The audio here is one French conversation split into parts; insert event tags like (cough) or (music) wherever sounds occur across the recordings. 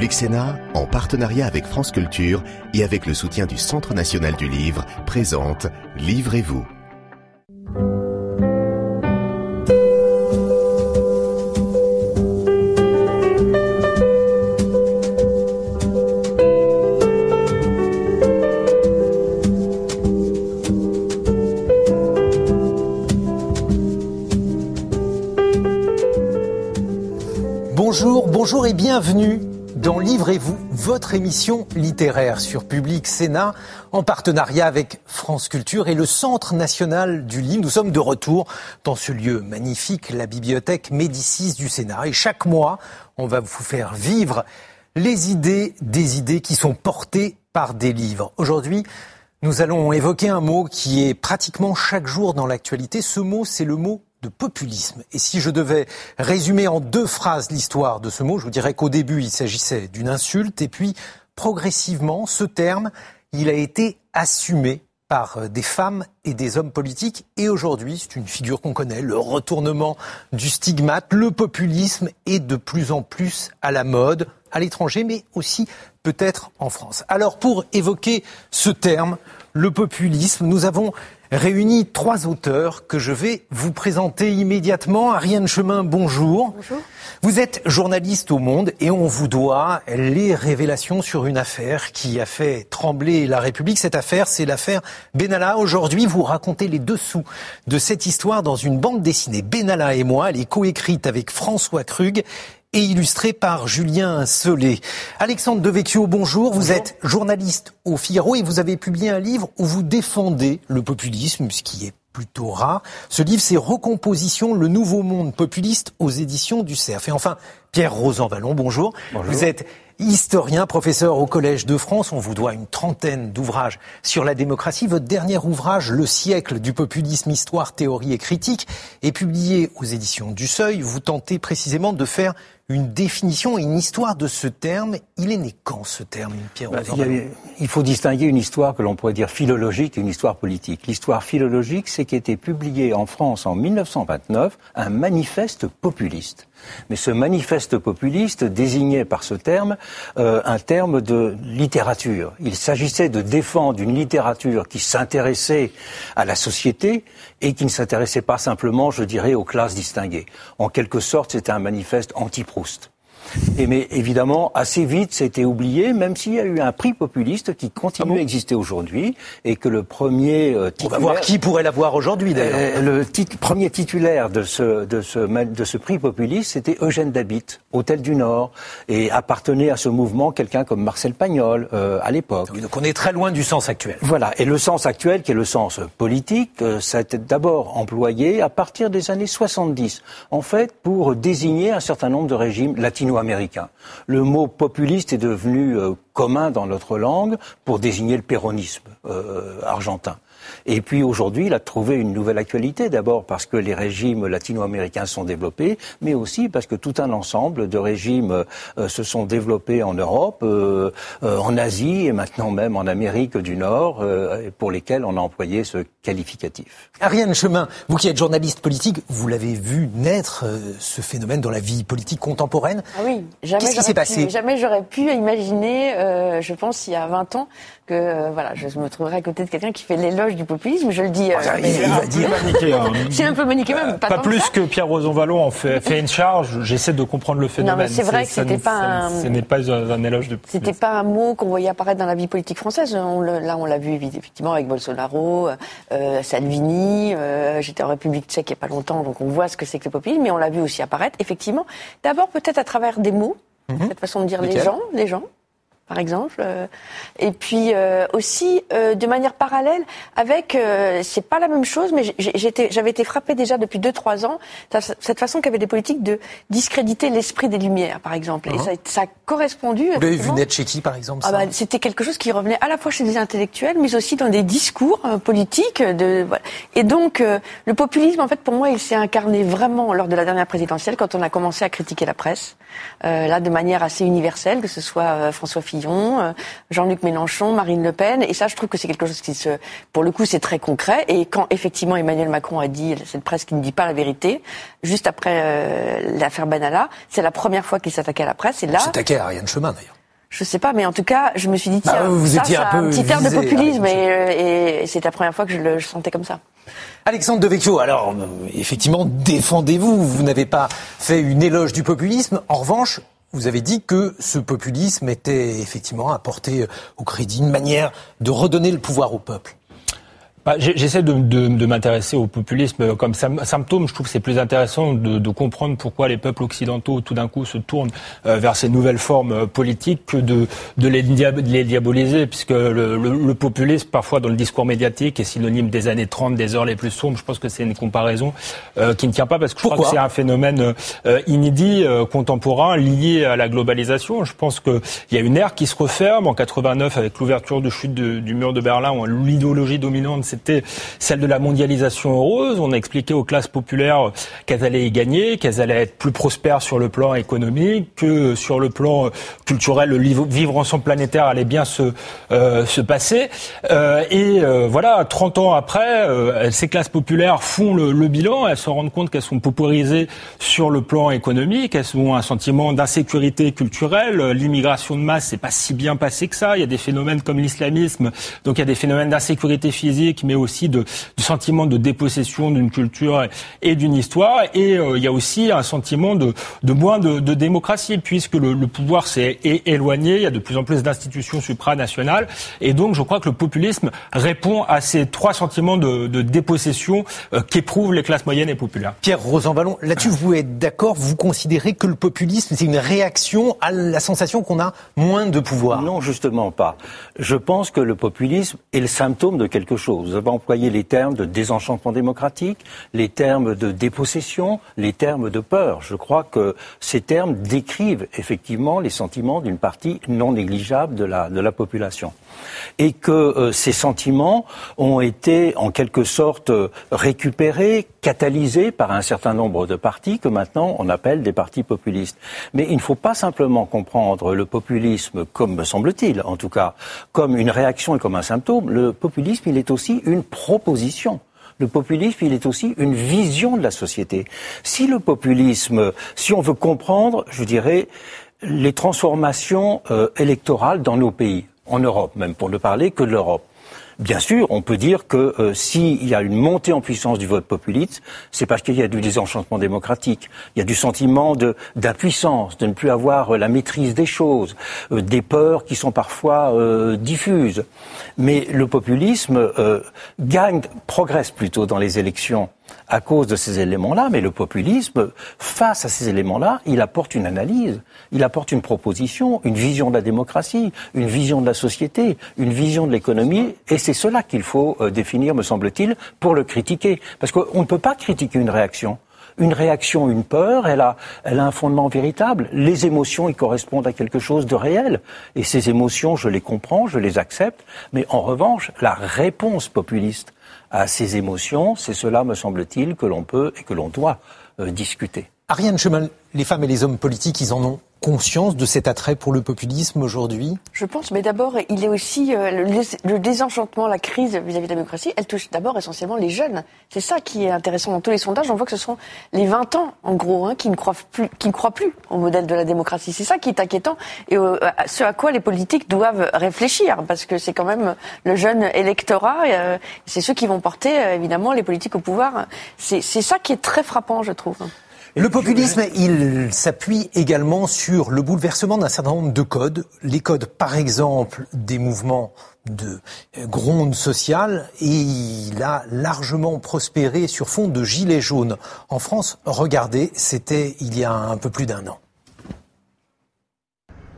Public en partenariat avec France Culture et avec le soutien du Centre national du livre, présente Livrez-vous. Bonjour, bonjour et bienvenue dans Livrez-vous, votre émission littéraire sur Public Sénat, en partenariat avec France Culture et le Centre national du livre. Nous sommes de retour dans ce lieu magnifique, la bibliothèque Médicis du Sénat. Et chaque mois, on va vous faire vivre les idées des idées qui sont portées par des livres. Aujourd'hui, nous allons évoquer un mot qui est pratiquement chaque jour dans l'actualité. Ce mot, c'est le mot de populisme. Et si je devais résumer en deux phrases l'histoire de ce mot, je vous dirais qu'au début, il s'agissait d'une insulte, et puis progressivement, ce terme, il a été assumé par des femmes et des hommes politiques. Et aujourd'hui, c'est une figure qu'on connaît, le retournement du stigmate, le populisme est de plus en plus à la mode, à l'étranger, mais aussi peut-être en France. Alors pour évoquer ce terme, le populisme, nous avons réuni trois auteurs que je vais vous présenter immédiatement. Ariane Chemin, bonjour. Bonjour. Vous êtes journaliste au Monde et on vous doit les révélations sur une affaire qui a fait trembler la République. Cette affaire, c'est l'affaire Benalla. Aujourd'hui, vous racontez les dessous de cette histoire dans une bande dessinée. Benalla et moi, elle est coécrite avec François Krug et illustré par Julien Solé. Alexandre Devecchio, bonjour. Vous êtes journaliste au Figaro et vous avez publié un livre où vous défendez le populisme, ce qui est plutôt rare. Ce livre, c'est Recomposition, le nouveau monde populiste aux éditions du CERF. Et enfin, Pierre Rosanvallon, bonjour. bonjour. Vous êtes historien, professeur au Collège de France. On vous doit une trentaine d'ouvrages sur la démocratie. Votre dernier ouvrage, Le siècle du populisme, histoire, théorie et critique, est publié aux éditions du Seuil. Vous tentez précisément de faire une définition et une histoire de ce terme. Il est né quand ce terme, Pierre bah, il, a, il, faut distinguer une histoire que l'on pourrait dire philologique et une histoire politique. L'histoire philologique, c'est qu'était publié en France en 1929 un manifeste populiste. Mais ce manifeste populiste désignait par ce terme euh, un terme de littérature. Il s'agissait de défendre une littérature qui s'intéressait à la société et qui ne s'intéressait pas simplement, je dirais, aux classes distinguées. En quelque sorte, c'était un manifeste anti-Proust. Et mais évidemment, assez vite, c'était oublié, même s'il y a eu un prix populiste qui continue ah bon à exister aujourd'hui et que le premier euh, titulaire, On va voir qui pourrait l'avoir aujourd'hui d'ailleurs. Euh, le tit premier titulaire de ce, de ce, de ce prix populiste, c'était Eugène Dabit, Hôtel du Nord, et appartenait à ce mouvement quelqu'un comme Marcel Pagnol euh, à l'époque. Oui, donc on est très loin du sens actuel. Voilà, et le sens actuel, qui est le sens politique, euh, ça a été d'abord employé à partir des années 70, en fait, pour désigner un certain nombre de régimes latino américain. Le mot populiste est devenu euh, commun dans notre langue pour désigner le péronisme euh, argentin. Et puis aujourd'hui, il a trouvé une nouvelle actualité, d'abord parce que les régimes latino-américains sont développés, mais aussi parce que tout un ensemble de régimes euh, se sont développés en Europe, euh, euh, en Asie et maintenant même en Amérique du Nord, euh, pour lesquels on a employé ce qualificatif. Ariane Chemin, vous qui êtes journaliste politique, vous l'avez vu naître, euh, ce phénomène dans la vie politique contemporaine. Ah oui, jamais Qu'est-ce qui s'est passé? Jamais j'aurais pu imaginer, euh, je pense, il y a 20 ans, que euh, voilà, je me trouverais à côté de quelqu'un qui fait l'éloge du populisme. Je le dis. Ah, il, il va dire. (laughs) C'est un peu maniqué même. Pas, plus ça. que Pierre Rosanvallon en fait, fait une charge. J'essaie de comprendre le phénomène. mais c'est vrai que c'était pas un- Ce n'est pas un, éloge de. C'était pas un mot qu'on voyait apparaître dans la vie politique française. On le- là, on l'a vu effectivement avec Bolsonaro, euh, Salvini. euh, J'étais en République tchèque il n'y a pas longtemps, donc on voit ce que c'est que le populisme, mais on l'a vu aussi apparaître, effectivement. D'abord peut-être à travers des mots, cette façon de dire les gens, les gens par exemple, euh, et puis euh, aussi euh, de manière parallèle avec, euh, c'est pas la même chose, mais j'avais été frappée déjà depuis deux trois ans ça- cette façon qu'avaient des politiques de discréditer l'esprit des Lumières, par exemple, et ça, ça a correspondu. Vous l'avez vu naître chez qui, par exemple ah bah, C'était quelque chose qui revenait à la fois chez des intellectuels, mais aussi dans des discours euh, politiques. De, voilà. Et donc, euh, le populisme, en fait, pour moi, il s'est incarné vraiment lors de la dernière présidentielle, quand on a commencé à critiquer la presse. Euh, là de manière assez universelle, que ce soit euh, François Fillon, euh, Jean-Luc Mélenchon, Marine Le Pen. Et ça, je trouve que c'est quelque chose qui se, pour le coup, c'est très concret. Et quand effectivement Emmanuel Macron a dit cette presse qui ne dit pas la vérité, juste après l'affaire Banala, c'est la première fois qu'il s'attaquait à la presse. Et là, s'attaquait à Ariane Chemin d'ailleurs. Je sais pas, mais en tout cas, je me suis dit, bah, tiens, vous ça, étiez un, un petit air de populisme, et, et, et c'est la première fois que je le sentais comme ça. Alexandre Devecchio, alors effectivement, défendez-vous. Vous n'avez pas fait une éloge du populisme. En revanche, vous avez dit que ce populisme était effectivement apporté au crédit, une manière de redonner le pouvoir au peuple. Bah, J'essaie de, de, de m'intéresser au populisme comme symptôme. Je trouve que c'est plus intéressant de, de, comprendre pourquoi les peuples occidentaux tout d'un coup se tournent euh, vers ces nouvelles formes euh, politiques que de, de les, diaboliser, puisque le, le, le, populisme, parfois dans le discours médiatique, est synonyme des années 30, des heures les plus sombres. Je pense que c'est une comparaison euh, qui ne tient pas, parce que je crois que c'est un phénomène euh, inédit, contemporain, lié à la globalisation. Je pense qu'il y a une ère qui se referme en 89 avec l'ouverture de chute du mur de Berlin, où l'idéologie dominante c'était celle de la mondialisation heureuse. On a expliqué aux classes populaires qu'elles allaient y gagner, qu'elles allaient être plus prospères sur le plan économique, que sur le plan culturel, le vivre ensemble planétaire allait bien se, euh, se passer. Euh, et euh, voilà, 30 ans après, euh, ces classes populaires font le, le bilan, elles se rendent compte qu'elles sont paupérisées sur le plan économique, elles ont un sentiment d'insécurité culturelle, l'immigration de masse, c'est pas si bien passé que ça, il y a des phénomènes comme l'islamisme, donc il y a des phénomènes d'insécurité physique mais aussi de, du sentiment de dépossession d'une culture et d'une histoire. Et euh, il y a aussi un sentiment de, de moins de, de, démocratie, puisque le, le pouvoir s'est éloigné. Il y a de plus en plus d'institutions supranationales. Et donc, je crois que le populisme répond à ces trois sentiments de, de dépossession euh, qu'éprouvent les classes moyennes et populaires. Pierre Rosanvallon, là-dessus, vous êtes d'accord? Vous considérez que le populisme, c'est une réaction à la sensation qu'on a moins de pouvoir? Non, justement pas. Je pense que le populisme est le symptôme de quelque chose. Vous avez employé les termes de désenchantement démocratique, les termes de dépossession, les termes de peur. Je crois que ces termes décrivent effectivement les sentiments d'une partie non négligeable de la population. Et que euh, ces sentiments ont été en quelque sorte récupérés, catalysés par un certain nombre de partis que maintenant on appelle des partis populistes. Mais il ne faut pas simplement comprendre le populisme comme, me semble-t-il, en tout cas, comme une réaction et comme un symptôme. Le populisme, il est aussi une proposition. Le populisme, il est aussi une vision de la société. Si le populisme, si on veut comprendre, je dirais, les transformations euh, électorales dans nos pays, en Europe même, pour ne parler que de l'Europe, Bien sûr, on peut dire que euh, s'il y a une montée en puissance du vote populiste, c'est parce qu'il y a du désenchantement démocratique. Il y a du sentiment d'impuissance, de, ne plus avoir euh, la maîtrise des choses, euh, des peurs qui sont parfois diffuses. Mais le populisme gagne, progresse plutôt dans les élections à cause de ces éléments-là, mais le populisme, face à ces éléments-là, il apporte une analyse, il apporte une proposition, une vision de la démocratie, une vision de la société, une vision de l'économie, et c'est cela qu'il faut euh, définir, me semble-t-il, pour le critiquer. Parce qu'on ne peut pas critiquer une réaction une réaction, une peur, elle a, elle a un fondement véritable. Les émotions y correspondent à quelque chose de réel. Et ces émotions, je les comprends, je les accepte. Mais en revanche, la réponse populiste à ces émotions, c'est cela, me semble-t-il, que l'on peut et que l'on doit euh, discuter. Ariane Chemin, les femmes et les hommes politiques, ils en ont conscience de cet attrait pour le populisme aujourd'hui? Je pense, mais d'abord, il est aussi euh, le, le, désenchantement, la crise vis-à-vis de la démocratie, elle touche d'abord essentiellement les jeunes. C'est ça qui est intéressant dans tous les sondages. On voit que ce sont les 20 ans, en gros, hein, qui, ne croient plus, qui ne croient plus au modèle de la démocratie. C'est ça qui est inquiétant et euh, ce à quoi les politiques doivent réfléchir, parce que c'est quand même le jeune électorat, euh, c'est ceux qui vont porter, euh, évidemment, les politiques au pouvoir. C'est ça qui est très frappant, je trouve. Le populisme, il s'appuie également sur le bouleversement d'un certain nombre de codes. Les codes, par exemple, des mouvements de gronde sociale et il a largement prospéré sur fond de gilets jaunes. En France, regardez, c'était il y a un peu plus d'un an.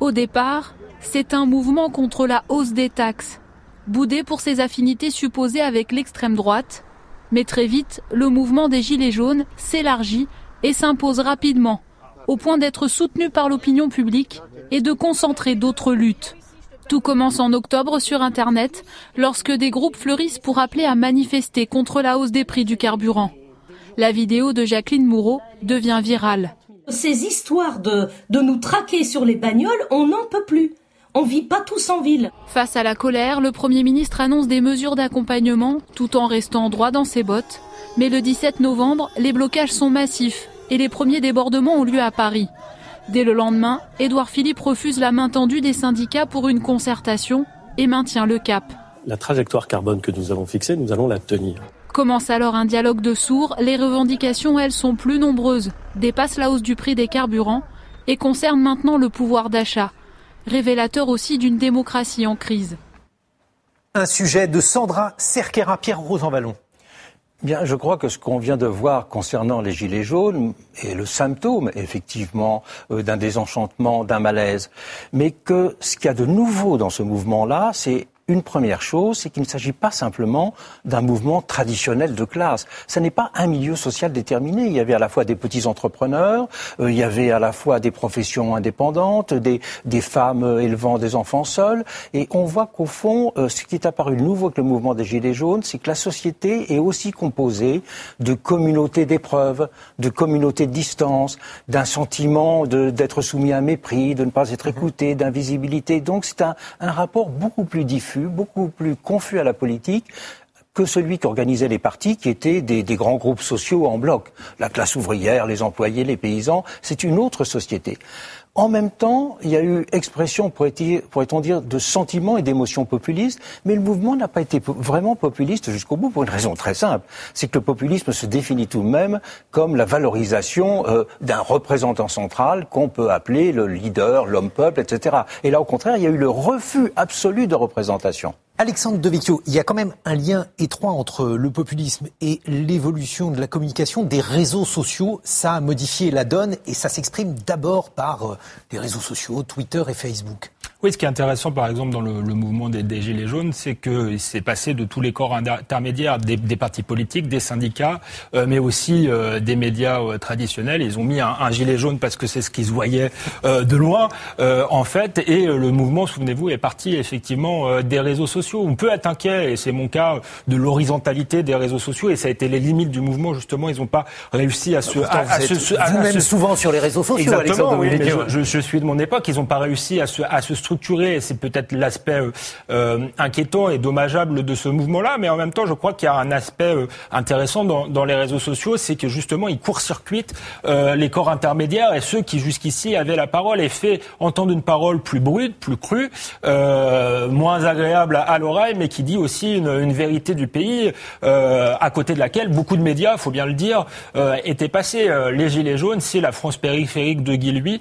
Au départ, c'est un mouvement contre la hausse des taxes, boudé pour ses affinités supposées avec l'extrême droite. Mais très vite, le mouvement des gilets jaunes s'élargit et s'impose rapidement, au point d'être soutenu par l'opinion publique et de concentrer d'autres luttes. Tout commence en octobre sur Internet, lorsque des groupes fleurissent pour appeler à manifester contre la hausse des prix du carburant. La vidéo de Jacqueline Moureau devient virale. Ces histoires de, de nous traquer sur les bagnoles, on n'en peut plus. On vit pas tous en ville. Face à la colère, le Premier ministre annonce des mesures d'accompagnement tout en restant droit dans ses bottes. Mais le 17 novembre, les blocages sont massifs et les premiers débordements ont lieu à Paris. Dès le lendemain, Édouard Philippe refuse la main tendue des syndicats pour une concertation et maintient le cap. La trajectoire carbone que nous avons fixée, nous allons la tenir. Commence alors un dialogue de sourds. Les revendications, elles, sont plus nombreuses, dépassent la hausse du prix des carburants et concernent maintenant le pouvoir d'achat, révélateur aussi d'une démocratie en crise. Un sujet de Sandra Cerquera, Pierre Rosanvallon. Bien, je crois que ce qu'on vient de voir concernant les Gilets jaunes est le symptôme, effectivement, euh, d'un désenchantement, d'un malaise. Mais que ce qu'il y a de nouveau dans ce mouvement-là, c'est une première chose, c'est qu'il ne s'agit pas simplement d'un mouvement traditionnel de classe. Ce n'est pas un milieu social déterminé. Il y avait à la fois des petits entrepreneurs, euh, il y avait à la fois des professions indépendantes, des, des femmes élevant des enfants seuls. Et on voit qu'au fond, euh, ce qui est apparu nouveau avec le mouvement des Gilets jaunes, c'est que la société est aussi composée de communautés d'épreuves, de communautés de distance, d'un sentiment d'être soumis à un mépris, de ne pas être écouté, d'invisibilité. Donc c'est un, un rapport beaucoup plus beaucoup plus confus à la politique que celui qu'organisaient les partis, qui étaient des, grands groupes sociaux en bloc. La classe ouvrière, les employés, les paysans, c'est une autre société. En même temps, il y a eu expression, pourrait-on dire, de sentiments et d'émotions populistes, mais le mouvement n'a pas été vraiment populiste jusqu'au bout pour une raison très simple. C'est que le populisme se définit tout de même comme la valorisation euh, d'un représentant central qu'on peut appeler le leader, l'homme-peuple, etc. Et là, au contraire, il y a eu le refus absolu de représentation. Alexandre Devecchio, il y a quand même un lien étroit entre le populisme et l'évolution de la communication des réseaux sociaux. Ça a modifié la donne et ça s'exprime d'abord par les réseaux sociaux, Twitter et Facebook. Oui, ce qui est intéressant, par exemple, dans le, le mouvement des, des, Gilets jaunes, c'est que c'est passé de tous les corps intermédiaires, des, des partis politiques, des syndicats, euh, mais aussi euh, des médias euh, traditionnels. Ils ont mis un, un, gilet jaune parce que c'est ce qu'ils voyaient euh, de loin, euh, en fait. Et le mouvement, souvenez-vous, est parti effectivement des réseaux sociaux. On peut être inquiet, et c'est mon cas, de l'horizontalité des réseaux sociaux. Et ça a été les limites du mouvement, justement. Ils n'ont pas réussi à se... à, à se vous-même souvent sur les réseaux sociaux, Exactement, Alexandre oui, je, je, je, suis de mon époque. Ils n'ont pas réussi à se, à se structuré, c'est peut-être l'aspect euh, inquiétant et dommageable de ce mouvement-là, mais en même temps, je crois qu'il y a un aspect euh, intéressant dans, dans, les réseaux sociaux, c'est que justement, ils court-circuitent euh, les corps intermédiaires et ceux qui jusqu'ici avaient la parole et fait entendre une parole plus brute, plus crue, euh, moins agréable à, à l'oreille, mais qui dit aussi une, une vérité du pays, euh, à côté de laquelle beaucoup de médias, faut bien le dire, étaient passés. les Gilets jaunes, c'est la France périphérique de Guy Lui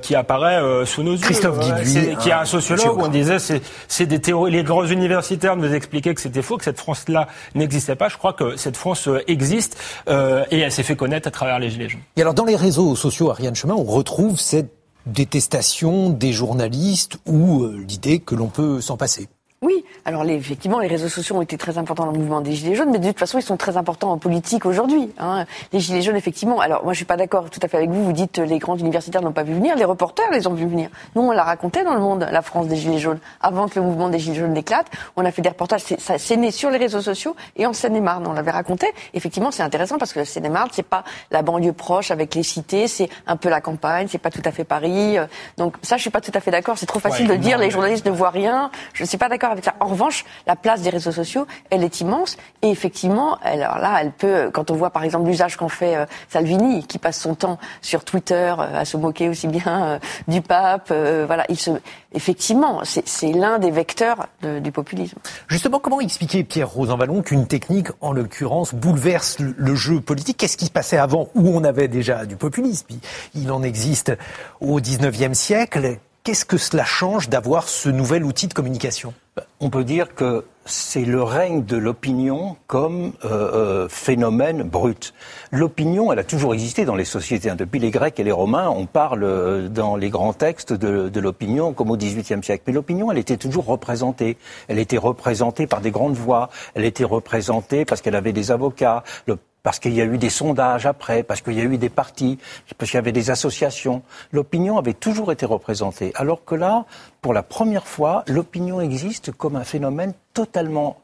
qui apparaît sous nos yeux. Christophe Guy qui est un sociologue, on disait c'est c'est des théories. Les grands universitaires nous expliquaient que c'était faux, que cette France-là n'existait pas. Je crois que cette France existe euh, et elle s'est fait connaître à travers les gilets jaunes. Et alors dans les réseaux sociaux, Ariane Chemin, on retrouve cette détestation des journalistes ou euh, l'idée que l'on peut s'en passer. Oui, alors les, effectivement, les réseaux sociaux ont été très importants dans le mouvement des Gilets jaunes, mais de toute façon, ils sont très importants en politique aujourd'hui. Hein. Les Gilets jaunes, effectivement, alors moi je suis pas d'accord tout à fait avec vous, vous dites les grands universitaires n'ont pas vu venir, les reporters les ont vu venir. Nous, on l'a raconté dans le monde, la France des Gilets jaunes. Avant que le mouvement des Gilets jaunes éclate, on a fait des reportages, c'est né sur les réseaux sociaux et en Seine-et-Marne, on l'avait raconté. Effectivement, c'est intéressant parce que le Seine-et-Marne, c'est pas la banlieue proche avec les cités, c'est un peu la campagne, c'est pas tout à fait Paris. Donc ça, je suis pas tout à fait d'accord, c'est trop facile ouais, de dire les journalistes ne voient rien. Je suis pas d'accord En revanche, la place des réseaux sociaux, elle est immense. Et effectivement, alors là, elle peut, quand on voit par exemple l'usage qu'en fait euh, Salvini, qui passe son temps sur Twitter euh, à se moquer aussi bien euh, du pape, voilà, il se, effectivement, c'est l'un des vecteurs du populisme. Justement, comment expliquer, Pierre Rosanvallon, qu'une technique, en l'occurrence, bouleverse le, le jeu politique? Qu'est-ce qui se passait avant, où on avait déjà du populisme? Il en existe au 19e siècle. Qu'est-ce que cela change d'avoir ce nouvel outil de communication On peut dire que c'est le règne de l'opinion comme euh, euh, phénomène brut. L'opinion, elle a toujours existé dans les sociétés. Depuis les Grecs et les Romains, on parle euh, dans les grands textes de, l'opinion comme au XVIIIe siècle. Mais l'opinion, elle était toujours représentée. Elle était représentée par des grandes voix. Elle était représentée parce qu'elle avait des avocats. Parce qu'il y a eu des sondages après, parce qu'il y a eu des partis, parce qu'il y avait des associations. L'opinion avait toujours été représentée. Alors que là, pour la première fois, l'opinion existe comme un phénomène totalement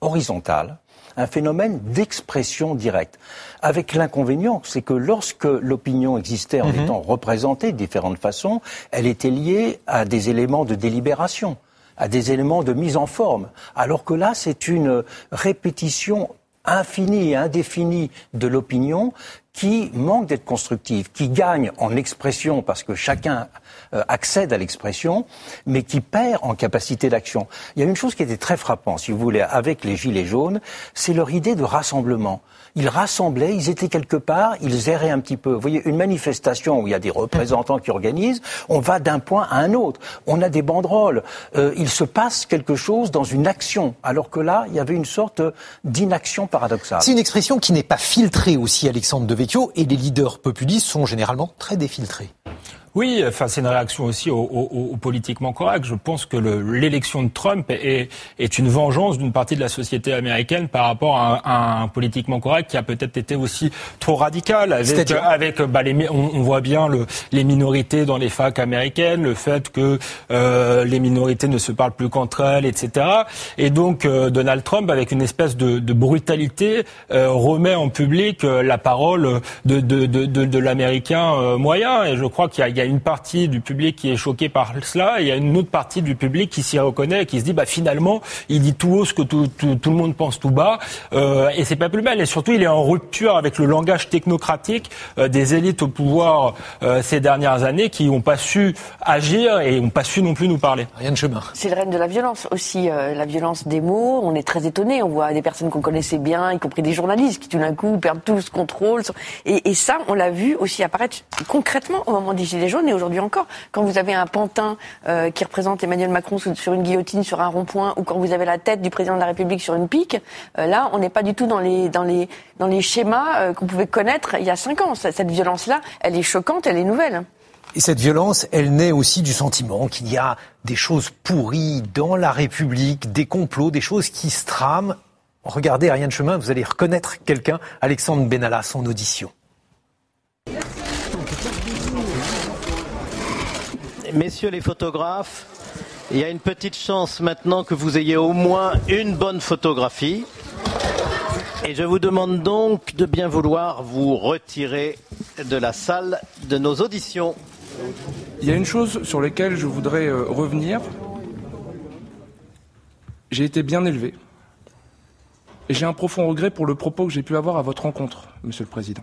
horizontal, un phénomène d'expression directe. Avec l'inconvénient, c'est que lorsque l'opinion existait en Mhm. étant représentée de différentes façons, elle était liée à des éléments de délibération, à des éléments de mise en forme. Alors que là, c'est une répétition infinie et indéfinie de l'opinion qui manque d'être constructive, qui gagne en expression parce que chacun euh, accède à l'expression, mais qui perd en capacité d'action. Il y a une chose qui était très frappante, si vous voulez, avec les Gilets jaunes, c'est leur idée de rassemblement. Ils rassemblaient, ils étaient quelque part, ils erraient un petit peu. Vous voyez, une manifestation où il y a des représentants qui organisent, on va d'un point à un autre. On a des banderoles. Euh, il se passe quelque chose dans une action, alors que là, il y avait une sorte d'inaction paradoxale. C'est une expression qui n'est pas filtrée aussi, Alexandre Devecchio, et les leaders populistes sont généralement très défiltrés. Oui, enfin c'est une réaction aussi au, au- au politiquement correct. Je pense que le- l'élection de Trump est, est une vengeance d'une partie de la société américaine par rapport à, un- à un politiquement correct qui a peut-être été aussi trop radical. Avec, C'est-à-dire avec bah, les, on, on voit bien le, les minorités dans les facs américaines, le fait que euh, les minorités ne se parlent plus qu'entre elles, etc. Et donc euh, Donald Trump, avec une espèce de, de brutalité, euh, remet en public euh, la parole de, de, de, l'américain euh, moyen. Et je crois qu'il y a, a une partie du public qui est choquée par cela, et il y a une autre partie du public qui s'y reconnaît et qui se dit, bah finalement, il dit tout haut ce que tout, tout, tout le monde pense tout bas, euh, et c'est pas plus mal. Et surtout, il est en rupture avec le langage technocratique euh, des élites au pouvoir euh, ces dernières années qui n'ont pas su agir et n'ont pas su non plus nous parler. Rien de chemin. C'est le règne de la violence aussi, euh, la violence des mots. On est très étonné. On voit des personnes qu'on connaissait bien, y compris des journalistes, qui tout d'un coup perdent tout ce contrôle. Et, et ça, on l'a vu aussi apparaître concrètement au moment des Gilets jaunes et aujourd'hui encore. Quand vous avez un pantin euh, qui représente Emmanuel Macron sur une guillotine, sur un rond-point, ou quand vous avez la tête du président de la République sur une pique, euh, là, on n'est pas du tout dans les schémas euh, qu'on pouvait connaître il y a cinq ans. Cette violence-là, elle est choquante, elle est nouvelle. Et cette violence, elle naît aussi du sentiment qu'il y a des choses pourries dans la République, des complots, des choses qui se trament. Regardez, de chemin, vous allez reconnaître quelqu'un, Alexandre Benalla, son audition. Messieurs les photographes, il y a une petite chance maintenant que vous ayez au moins une bonne photographie. Et je vous demande donc de bien vouloir vous retirer de la salle de nos auditions. Il y a une chose sur laquelle je voudrais euh, revenir. J'ai été bien élevé. Et j'ai un profond regret pour le propos que j'ai pu avoir à votre rencontre, Monsieur le Président.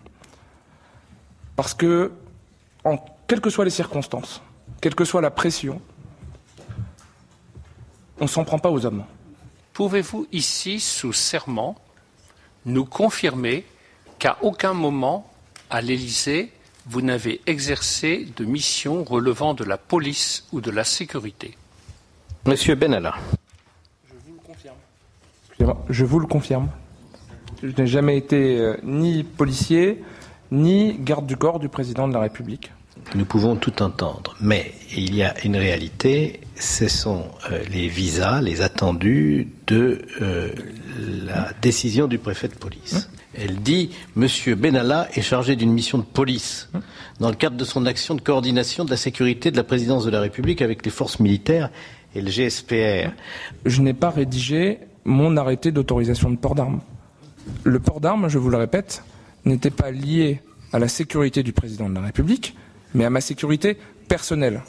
Parce que, en, quelles que soient les circonstances, quelle que soit la pression, on ne s'en prend pas aux hommes. Pouvez-vous ici, sous serment, nous confirmer qu'à aucun moment, à l'Élysée, vous n'avez exercé de mission relevant de la police ou de la sécurité? Monsieur Benalla. Excusez-moi, Je vous le confirme. Je n'ai jamais été euh, ni policier, ni garde du corps du président de la République. Nous pouvons tout entendre, mais il y a une réalité, ce sont euh, les visas, les attendus de euh, la décision du préfet de police. Elle dit Monsieur Benalla est chargé d'une mission de police dans le cadre de son action de coordination de la sécurité de la présidence de la République avec les forces militaires et le GSPR. Je n'ai pas rédigé mon arrêté d'autorisation de port d'armes. Le port d'armes, je vous le répète, n'était pas lié à la sécurité du président de la République, mais à ma sécurité personnelle.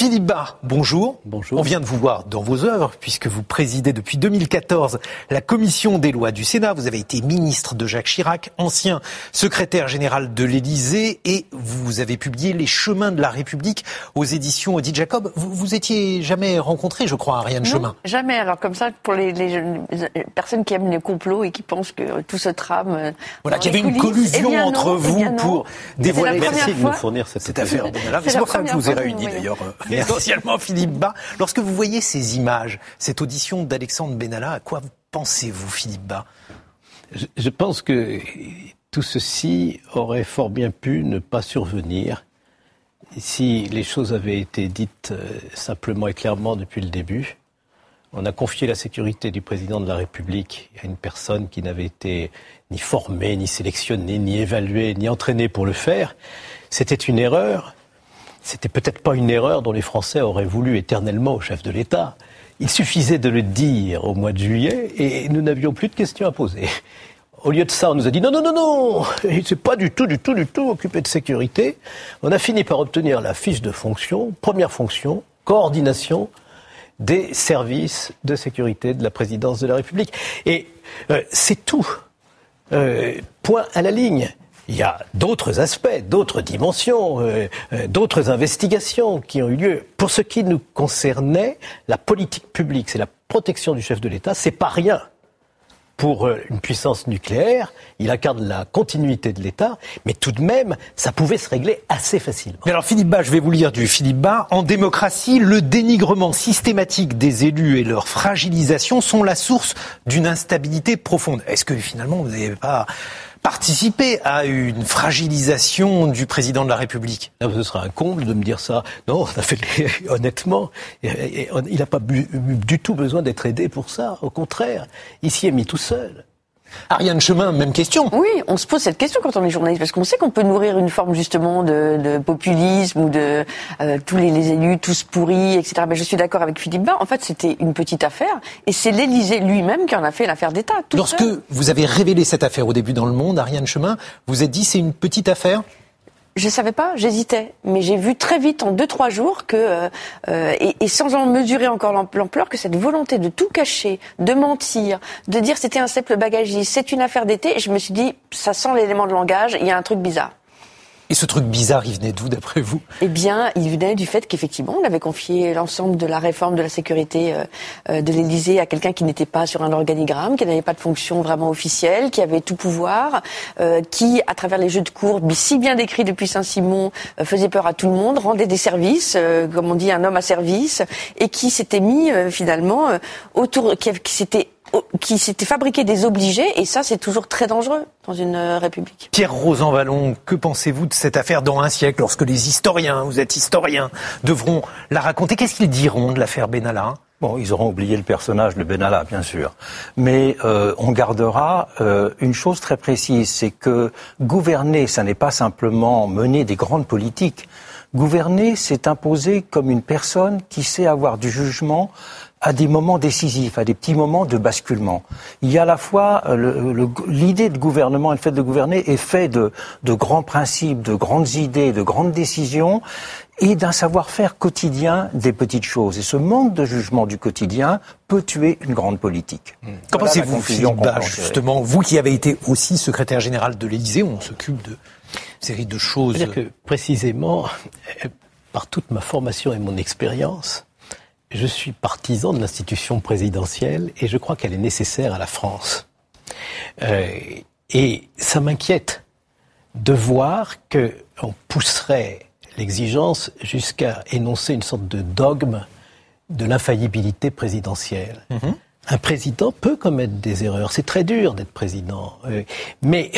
Philippe Bas, bonjour. Bonjour. On vient de vous voir dans vos œuvres, puisque vous présidez depuis 2014 la commission des lois du Sénat. Vous avez été ministre de Jacques Chirac, ancien secrétaire général de l'Élysée, et vous avez publié Les chemins de la République aux éditions Odile Jacob. Vous vous étiez jamais rencontré, je crois, à Rien de Non, chemin. Jamais. Alors comme ça, pour les, les les personnes qui aiment les complots et qui pensent que tout se trame. euh, Voilà, qu'il y avait une collusion eh non, entre eh vous pour dévoiler. Merci de nous fournir cette Cette affaire. C'est pour ça que je vous ai réunis d'ailleurs, essentiellement Philippe Bas. Lorsque vous voyez ces images, cette audition d'Alexandre Benalla, à quoi pensez-vous, Philippe Bas? Je, je pense que tout ceci aurait fort bien pu ne pas survenir si les choses avaient été dites euh, simplement et clairement depuis le début. On a confié la sécurité du président de la République à une personne qui n'avait été ni formée, ni sélectionnée, ni évaluée, ni entraînée pour le faire. C'était une erreur. C'était peut-être pas une erreur dont les Français auraient voulu éternellement au chef de l'État. Il suffisait de le dire au mois de juillet et nous n'avions plus de questions à poser. Au lieu de ça, on nous a dit non, non, non, non, il s'est pas du tout, du tout, du tout occupé de sécurité. On a fini par obtenir la fiche de fonction, première fonction, coordination des services de sécurité de la présidence de la République. Et euh, c'est tout. Euh, point à la ligne. Il y a d'autres aspects, d'autres dimensions, euh, euh, d'autres investigations qui ont eu lieu. Pour ce qui nous concernait, la politique publique, c'est la protection du chef de l'État, c'est pas rien pour euh, une puissance nucléaire, il incarne la continuité de l'État, mais tout de même, ça pouvait se régler assez facilement. Mais alors Philippe Bas, je vais vous lire du Philippe Bas. En démocratie, le dénigrement systématique des élus et leur fragilisation sont la source d'une instabilité profonde. Est-ce que finalement vous n'avez pas participer à une fragilisation du président de la République Ce sera un comble de me dire ça. Non, (laughs) on a fait, honnêtement, il n'a pas du tout besoin d'être aidé pour ça. Au contraire, il s'y est mis tout seul. Ariane Chemin, même question. Oui, on se pose cette question quand on est journaliste, parce qu'on sait qu'on peut nourrir une forme justement de, populisme ou de euh, tous les, élus tous pourris, etc. Mais je suis d'accord avec Philippe Bas. En fait, c'était une petite affaire, et c'est l'Élysée lui-même qui en a fait l'affaire d'État. Lorsque vous avez révélé cette affaire au début dans Le Monde, Ariane Chemin, vous êtes dit c'est une petite affaire? Je savais pas, j'hésitais, mais j'ai vu très vite en deux trois jours que euh, euh, et, sans en mesurer encore l'ampleur que cette volonté de tout cacher, de mentir, de dire c'était un simple bagagiste, c'est une affaire d'été, je me suis dit ça sent l'élément de langage, il y a un truc bizarre. Et ce truc bizarre, il venait d'où, d'après vous? Eh bien, il venait du fait qu'effectivement, on avait confié l'ensemble de la réforme de la sécurité euh, euh, de l'Élysée à quelqu'un qui n'était pas sur un organigramme, qui n'avait pas de fonction vraiment officielle, qui avait tout pouvoir, euh, qui, à travers les jeux de cours, si bien décrits depuis Saint-Simon, faisait peur à tout le monde, rendait des services, comme on dit, un homme à service, et qui s'était mis finalement autour, qui s'était qui s'était fabriqué des obligés, et ça, c'est toujours très dangereux dans une euh, république. Pierre Rosanvallon, que pensez-vous de cette affaire dans un siècle, lorsque les historiens, vous êtes historien, devront la raconter? Qu'est-ce qu'ils diront de l'affaire Benalla? Bon, ils auront oublié le personnage de Benalla, bien sûr. Mais euh, on gardera euh, une chose très précise, c'est que gouverner, ça n'est pas simplement mener des grandes politiques. Gouverner, c'est imposer comme une personne qui sait avoir du jugement à des moments décisifs, à des petits moments de basculement. Il y a à la fois euh, l'idée de gouvernement et le fait de gouverner est fait de, de grands principes, de grandes idées, de grandes décisions et d'un savoir-faire quotidien des petites choses. Et ce manque de jugement du quotidien peut tuer une grande politique. Mmh. Qu'en pensez-vous, Philippe justement, vous qui avez été aussi secrétaire général de l'Élysée, on s'occupe de série de choses. C'est-à-dire que précisément, euh, par toute ma formation et mon expérience, je suis partisan de l'institution présidentielle et je crois qu'elle est nécessaire à la France. Euh, et ça m'inquiète de voir qu'on pousserait l'exigence jusqu'à énoncer une sorte de dogme de l'infaillibilité présidentielle. Mhm. Un président peut commettre des erreurs, c'est très dur d'être président, euh, mais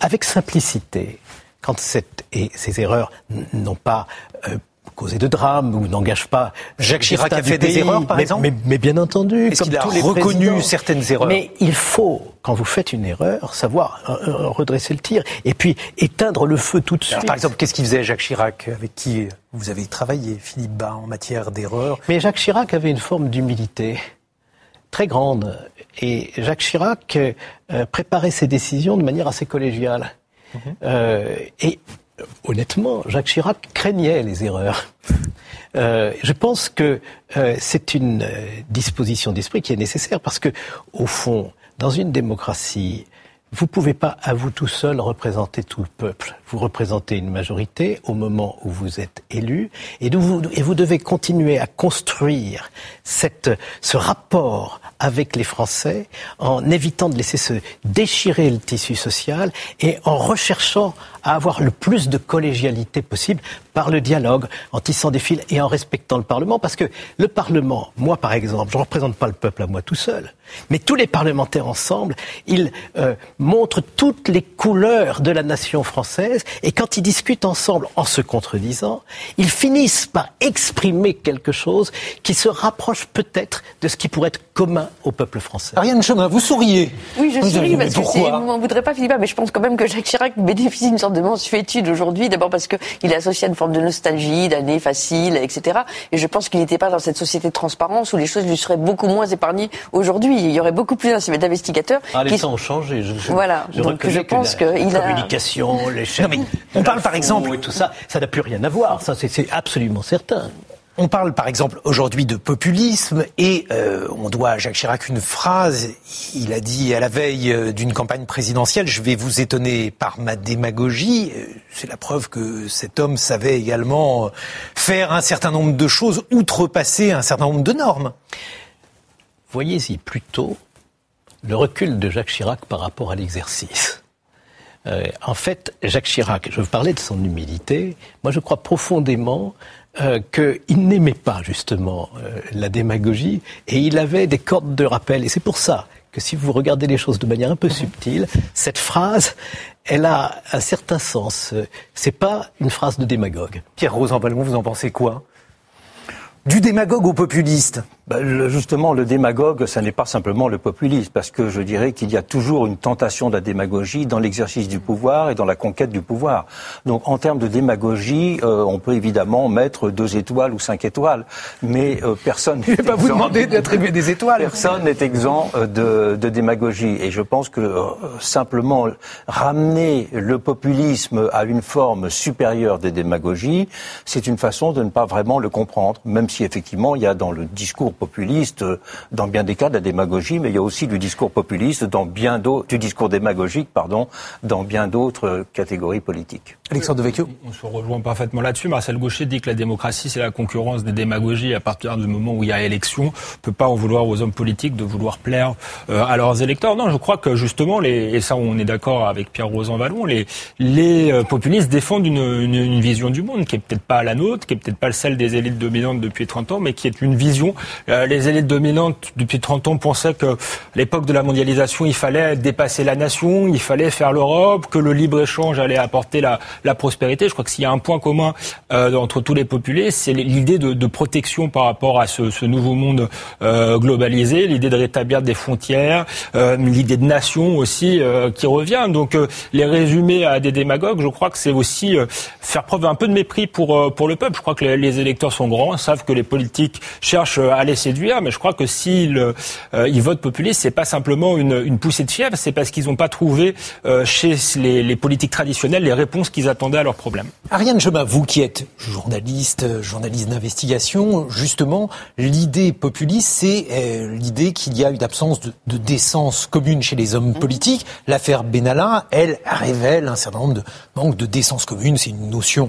avec simplicité, quand cette, et ces erreurs n'ont pas euh, causer de drame ou n'engage pas. Jacques Chirac a fait des erreurs, par exemple. Mais, bien entendu, comme il a reconnu certaines erreurs. Mais il faut, quand vous faites une erreur, savoir euh, euh, redresser le tir et puis éteindre le feu tout de suite. par exemple, qu'est-ce qu'il faisait Jacques Chirac, avec qui vous avez travaillé, Philippe Bas, en matière d'erreurs Mais Jacques Chirac avait une forme d'humilité très grande et Jacques Chirac euh, préparait ses décisions de manière assez collégiale. Mhm. et honnêtement, Jacques Chirac craignait les erreurs. Euh, je pense que euh, c'est une euh, disposition d'esprit qui est nécessaire parce que, au fond, dans une démocratie, vous ne pouvez pas à vous tout seul représenter tout le peuple. Vous représentez une majorité au moment où vous êtes élu et vous, et vous devez continuer à construire cette, ce rapport avec les Français en évitant de laisser se déchirer le tissu social et en recherchant à avoir le plus de collégialité possible par le dialogue, en tissant des fils et en respectant le Parlement. Parce que le Parlement, moi par exemple, je ne représente pas le peuple à moi tout seul, mais tous les parlementaires ensemble, ils euh, montrent toutes les couleurs de la nation française et quand ils discutent ensemble en se contredisant, ils finissent par exprimer quelque chose qui se rapproche peut-être de ce qui pourrait être commun au peuple français. Ariane Chemin, vous souriez. Oui, je Vous souris avez- parce que vous m'en voudrez pas, Philippe, mais je pense quand même que Jacques Chirac bénéficie d'une sorte de mensuétude aujourd'hui. D'abord parce qu'il est associé à une forme de nostalgie, d'années faciles, etc. Et je pense qu'il n'était pas dans cette société de transparence où les choses lui seraient beaucoup moins épargnées aujourd'hui. Il y aurait beaucoup plus d'investigateurs. Ah, les qui- temps ont changé. Je, je- Voilà. je Donc, je que pense la, la a- communication, les chaînes. Non, mais on parle, par exemple- et tout ça, ça n'a plus rien à voir. Ça, c'est absolument certain. On parle par exemple aujourd'hui de populisme et euh, on doit à Jacques Chirac une phrase. Il a dit à la veille euh, d'une campagne présidentielle, je vais vous étonner par ma démagogie. Euh, C'est la preuve que cet homme savait également faire un certain nombre de choses, outrepasser un certain nombre de normes. Voyez-y plutôt le recul de Jacques Chirac par rapport à l'exercice. En fait, Jacques Chirac, je parlais de son humilité, moi je crois profondément euh, qu'il n'aimait pas justement euh, la démagogie et il avait des cordes de rappel. Et c'est pour ça que si vous regardez les choses de manière un peu subtile, cette phrase, elle a un certain sens. C'est pas une phrase de démagogue. Pierre Rosanvallon, vous en pensez quoi? Du démagogue au populiste Ben, le- justement, le démagogue, ça n'est pas simplement le populiste, parce que je dirais qu'il y a toujours une tentation de la démagogie dans l'exercice du pouvoir et dans la conquête du pouvoir. Donc, en termes de démagogie, euh, on peut évidemment mettre deux étoiles ou cinq étoiles, mais euh, personne. Je ne vais pas vous demander (laughs) d'attribuer des étoiles. Personne n'est exempt euh, de, de démagogie. Et je pense que euh, simplement ramener le populisme à une forme supérieure des démagogies, c'est une façon de ne pas vraiment le comprendre, même si effectivement il y a dans le discours populiste, euh, dans bien des cas, de la démagogie, mais il y a aussi du discours populiste dans bien d'autres, du discours démagogique, pardon, dans bien d'autres euh, catégories politiques. Alexandre Devecchio On se rejoint parfaitement là-dessus. Marcel Gaucher dit que la démocratie, c'est la concurrence des démagogies. À partir du moment où il y a élection, on peut pas en vouloir aux hommes politiques de vouloir plaire euh, à leurs électeurs. Non, je crois que justement, les, et ça, on est d'accord avec Pierre Rosanvallon, les, les euh, populistes défendent une, une, une vision du monde qui est peut-être pas la nôtre, qui est peut-être pas celle des élites dominantes depuis 30 ans, mais qui est une vision. Euh, les élites dominantes depuis 30 ans pensaient que à l'époque de la mondialisation, il fallait dépasser la nation, il fallait faire l'Europe, que le libre-échange allait apporter la, la prospérité. Je crois que s'il y a un point commun euh, entre tous les populés, c'est l'idée de, de protection par rapport à ce, ce nouveau monde euh, globalisé, l'idée de rétablir des frontières, euh, l'idée de nation aussi euh, qui revient. Donc euh, les résumer à des démagogues, je crois que c'est aussi euh, faire preuve d'un peu de mépris pour pour le peuple. Je crois que les, les électeurs sont grands, savent que les politiques cherchent à les séduire, mais je crois que s'ils ils votent populiste, c'est pas simplement une, une poussée de fièvre, c'est parce qu'ils n'ont pas trouvé chez les, les politiques traditionnelles les réponses qu'ils attendaient à leurs problèmes. Ariane Chemin, vous qui êtes journaliste, euh, journaliste d'investigation, justement, l'idée populiste, c'est euh, l'idée qu'il y a une absence de, de décence commune chez les hommes politiques. L'affaire Benalla, elle, révèle un certain nombre de manques de décence commune. C'est une notion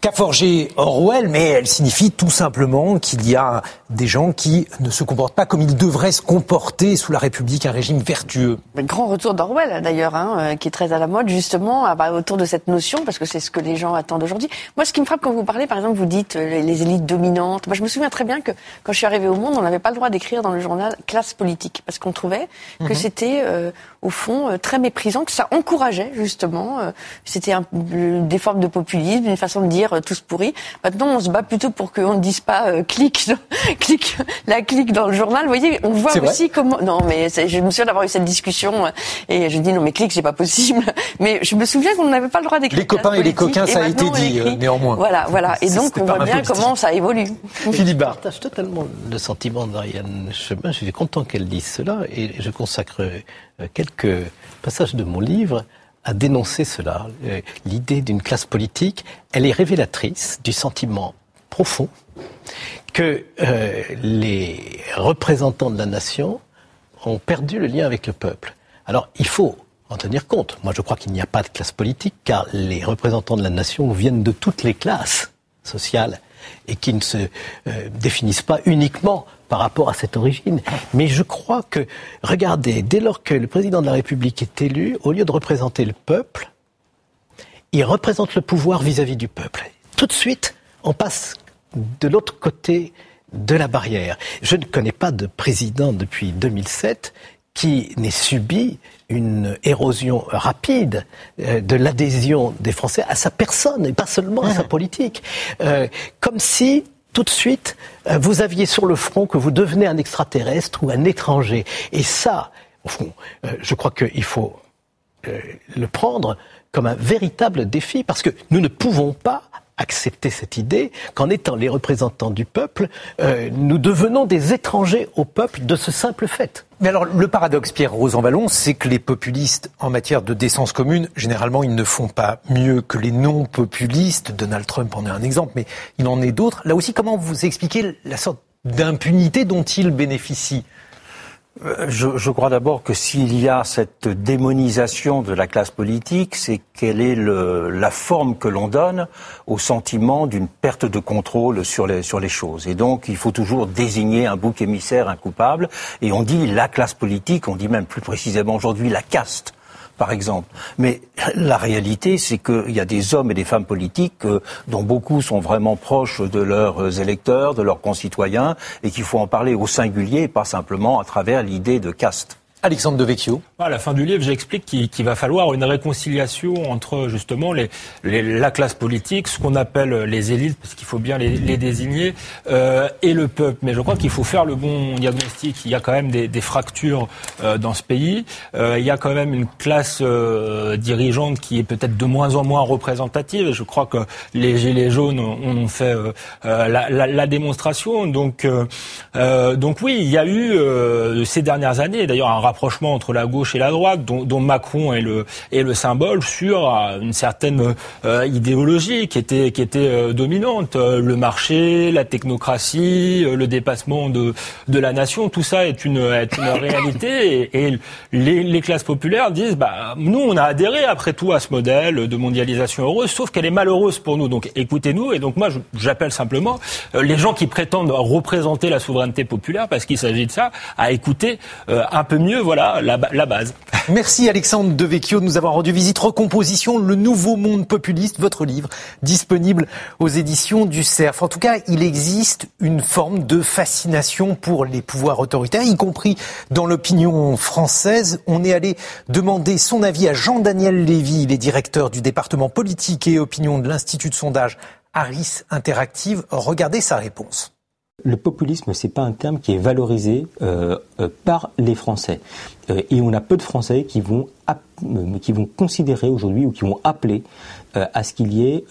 qu'a forgée Orwell, mais elle signifie tout simplement qu'il y a des gens qui ne se comportent pas comme ils devraient se comporter sous la République, un régime vertueux. Le grand retour d'Orwell, d'ailleurs, hein, euh, qui est très à la mode, justement, autour de cette notion, parce que c'est ce que les gens attendent aujourd'hui. Moi, ce qui me frappe quand vous parlez, par exemple, vous dites euh, les, les élites dominantes. Moi, je me souviens très bien que quand je suis arrivée au monde, on n'avait pas le droit d'écrire dans le journal classe politique, parce qu'on trouvait que Mhm. c'était, euh, au fond, euh, très méprisant, que ça encourageait, justement. euh, c'était euh, des formes de populisme, une façon de dire euh, tous pourris. Maintenant, on se bat plutôt pour qu'on ne dise pas euh, clique, (laughs) clique, la clique dans le journal. Vous voyez, on voit aussi comment. Non, mais je me souviens d'avoir eu cette discussion euh, et je dis non, mais clique, c'est pas possible. Mais je me souviens qu'on n'avait pas le droit d'écrire. Les copains et les coquins, ça a été dit, euh, néanmoins. Voilà, voilà. Et donc, on voit bien comment ça évolue. Je partage totalement le sentiment d'Ariane Chemin. Je suis content qu'elle dise cela et je consacre euh, quelques passages de mon livre à dénoncer cela. Euh, L'idée d'une classe politique, elle est révélatrice du sentiment profond que euh, les représentants de la nation ont perdu le lien avec le peuple. Alors, il faut en tenir compte. Moi, je crois qu'il n'y a pas de classe politique, car les représentants de la nation viennent de toutes les classes sociales et qui ne se euh, définissent pas uniquement par rapport à cette origine. Mais je crois que, regardez, dès lors que le président de la République est élu, au lieu de représenter le peuple, il représente le pouvoir vis-à-vis du peuple. Tout de suite, on passe de l'autre côté de la barrière. Je ne connais pas de président depuis 2007 qui n'ait subi une érosion rapide euh, de l'adhésion des Français à sa personne et pas seulement à sa politique. Euh, comme si tout de suite, euh, vous aviez sur le front que vous devenez un extraterrestre ou un étranger. Et ça, au fond, euh, je crois qu'il faut euh, le prendre comme un véritable défi, parce que nous ne pouvons pas accepter cette idée qu'en étant les représentants du peuple, euh, nous devenons des étrangers au peuple de ce simple fait. Mais alors, le paradoxe, Pierre Rosanvallon, c'est que les populistes, en matière de décence commune, généralement, ils ne font pas mieux que les non-populistes. Donald Trump en est un exemple, mais il en est d'autres. Là aussi, comment vous expliquez la sorte d'impunité dont ils bénéficient je, je, crois d'abord que s'il y a cette démonisation de la classe politique, c'est quelle est le, la forme que l'on donne au sentiment d'une perte de contrôle sur les, sur les choses. Et donc, il faut toujours désigner un bouc émissaire, un coupable. Et on dit la classe politique, on dit même plus précisément aujourd'hui la caste par exemple. Mais la réalité, c'est qu'il y a des hommes et des femmes politiques euh, dont beaucoup sont vraiment proches de leurs électeurs, de leurs concitoyens, et qu'il faut en parler au singulier, pas simplement à travers l'idée de caste. Alexandre Devecchio. À la fin du livre, j'explique qu'il va falloir une réconciliation entre justement la classe politique, ce qu'on appelle les élites, parce qu'il faut bien les, désigner, euh, et le peuple. Mais je crois qu'il faut faire le bon diagnostic. Il y a quand même des, fractures euh, dans ce pays. Euh, il y a quand même une classe dirigeante qui est peut-être de moins en moins représentative. Je crois que les gilets jaunes ont fait la, la, la, démonstration. Donc, donc oui, il y a eu ces dernières années, d'ailleurs un rapprochement entre la gauche et la droite, dont, dont Macron est le, est le symbole sur euh, une certaine euh, idéologie qui était, qui était euh, dominante. Le marché, la technocratie, le dépassement de, de la nation, tout ça est une, est une (coughs) réalité. Et, et les, les, classes populaires disent, bah, nous, on a adhéré après tout à ce modèle de mondialisation heureuse, sauf qu'elle est malheureuse pour nous. Donc écoutez-nous. Et donc moi, j'appelle simplement les gens qui prétendent représenter la souveraineté populaire, parce qu'il s'agit de ça, à écouter un peu mieux voilà la, la base. (laughs) Merci Alexandre Devecchio de nous avoir rendu visite. Recomposition, le nouveau monde populiste, votre livre, disponible aux éditions du CERF. En tout cas, il existe une forme de fascination pour les pouvoirs autoritaires, y compris dans l'opinion française. On est allé demander son avis à Jean-Daniel Lévy, il est directeur du département politique et opinion de l'Institut de sondage Harris Interactive. Regardez sa réponse. Le populisme, c'est pas un terme qui est valorisé euh, euh, par les Français. Euh, et on a peu de Français qui vont, qui vont considérer aujourd'hui ou qui vont appeler à ce qu'il y ait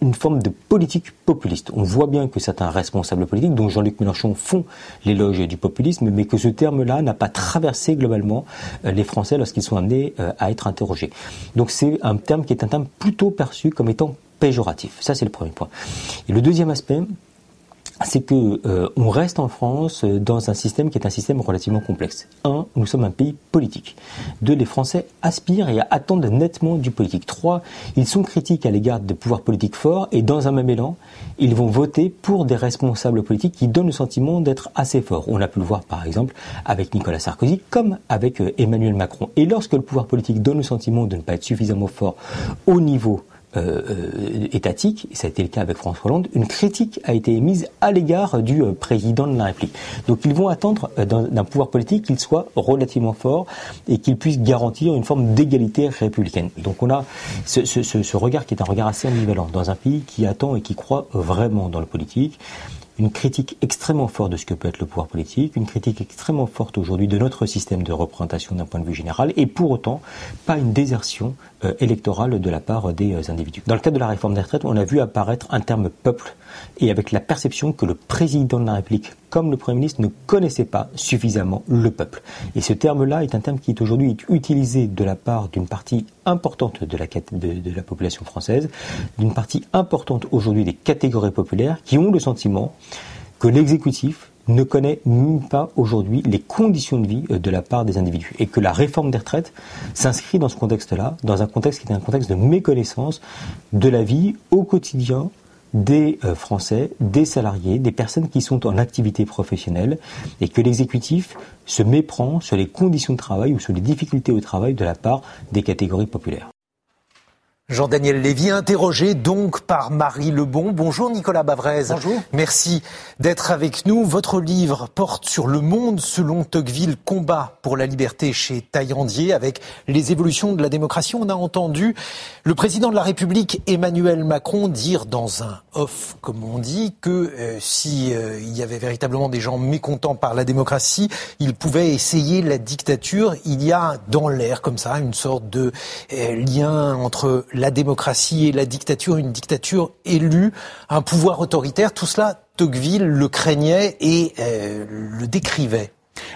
une forme de politique populiste. On voit bien que certains responsables politiques, dont Jean-Luc Mélenchon, font l'éloge du populisme, mais que ce terme-là n'a pas traversé globalement les Français lorsqu'ils sont amenés à être interrogés. Donc c'est un terme qui est un terme plutôt perçu comme étant péjoratif. Ça, c'est le premier point. Et le deuxième aspect, c'est que euh, on reste en France euh, dans un système qui est un système relativement complexe. Un, nous sommes un pays politique. Deux, les Français aspirent et attendent nettement du politique. Trois, ils sont critiques à l'égard des pouvoirs politiques forts et dans un même élan, ils vont voter pour des responsables politiques qui donnent le sentiment d'être assez forts. On a pu le voir par exemple avec Nicolas Sarkozy comme avec euh, Emmanuel Macron. Et lorsque le pouvoir politique donne le sentiment de ne pas être suffisamment fort au niveau euh, euh, étatique, et ça a été le cas avec François Hollande, une critique a été émise à l'égard du euh, président de la République. Donc ils vont attendre d'un pouvoir politique qu'il soit relativement fort et qu'il puisse garantir une forme d'égalité républicaine. Donc on a ce, ce, regard qui est un regard assez ambivalent dans un pays qui attend et qui croit vraiment dans le politique une critique extrêmement forte de ce que peut être le pouvoir politique, une critique extrêmement forte aujourd'hui de notre système de représentation d'un point de vue général, et pour autant pas une désertion électorale de la part des euh, individus. Dans le cadre de la réforme des retraites, on a vu apparaître un terme peuple, et avec la perception que le président de la République, comme le Premier ministre, ne connaissait pas suffisamment le peuple. Et ce terme-là est un terme qui est aujourd'hui utilisé de la part d'une partie importante de la population française, d'une partie importante aujourd'hui des catégories populaires, qui ont le sentiment que l'exécutif ne connaît même pas aujourd'hui les conditions de vie euh, de la part des individus et que la réforme des retraites s'inscrit dans ce contexte-là, dans un contexte qui est un contexte de méconnaissance de la vie au quotidien des euh, Français, des salariés, des personnes qui sont en activité professionnelle et que l'exécutif se méprend sur les conditions de travail ou sur les difficultés au travail de la part des catégories populaires. Jean-Daniel Lévy, interrogé donc par Marie Lebon. Bonjour Nicolas Bavrez. Bonjour. Merci d'être avec nous. Votre livre porte sur le monde selon Tocqueville, combat pour la liberté chez Taillandier avec les évolutions de la démocratie. On a entendu le président de la République Emmanuel Macron dire dans un off, comme on dit, que euh, si euh, il y avait véritablement des gens mécontents par la démocratie, il pouvait essayer la dictature. Il y a dans l'air comme ça une sorte de euh, lien entre la démocratie et la dictature, une dictature élue, un pouvoir autoritaire, tout cela, Tocqueville le craignait et euh, le décrivait.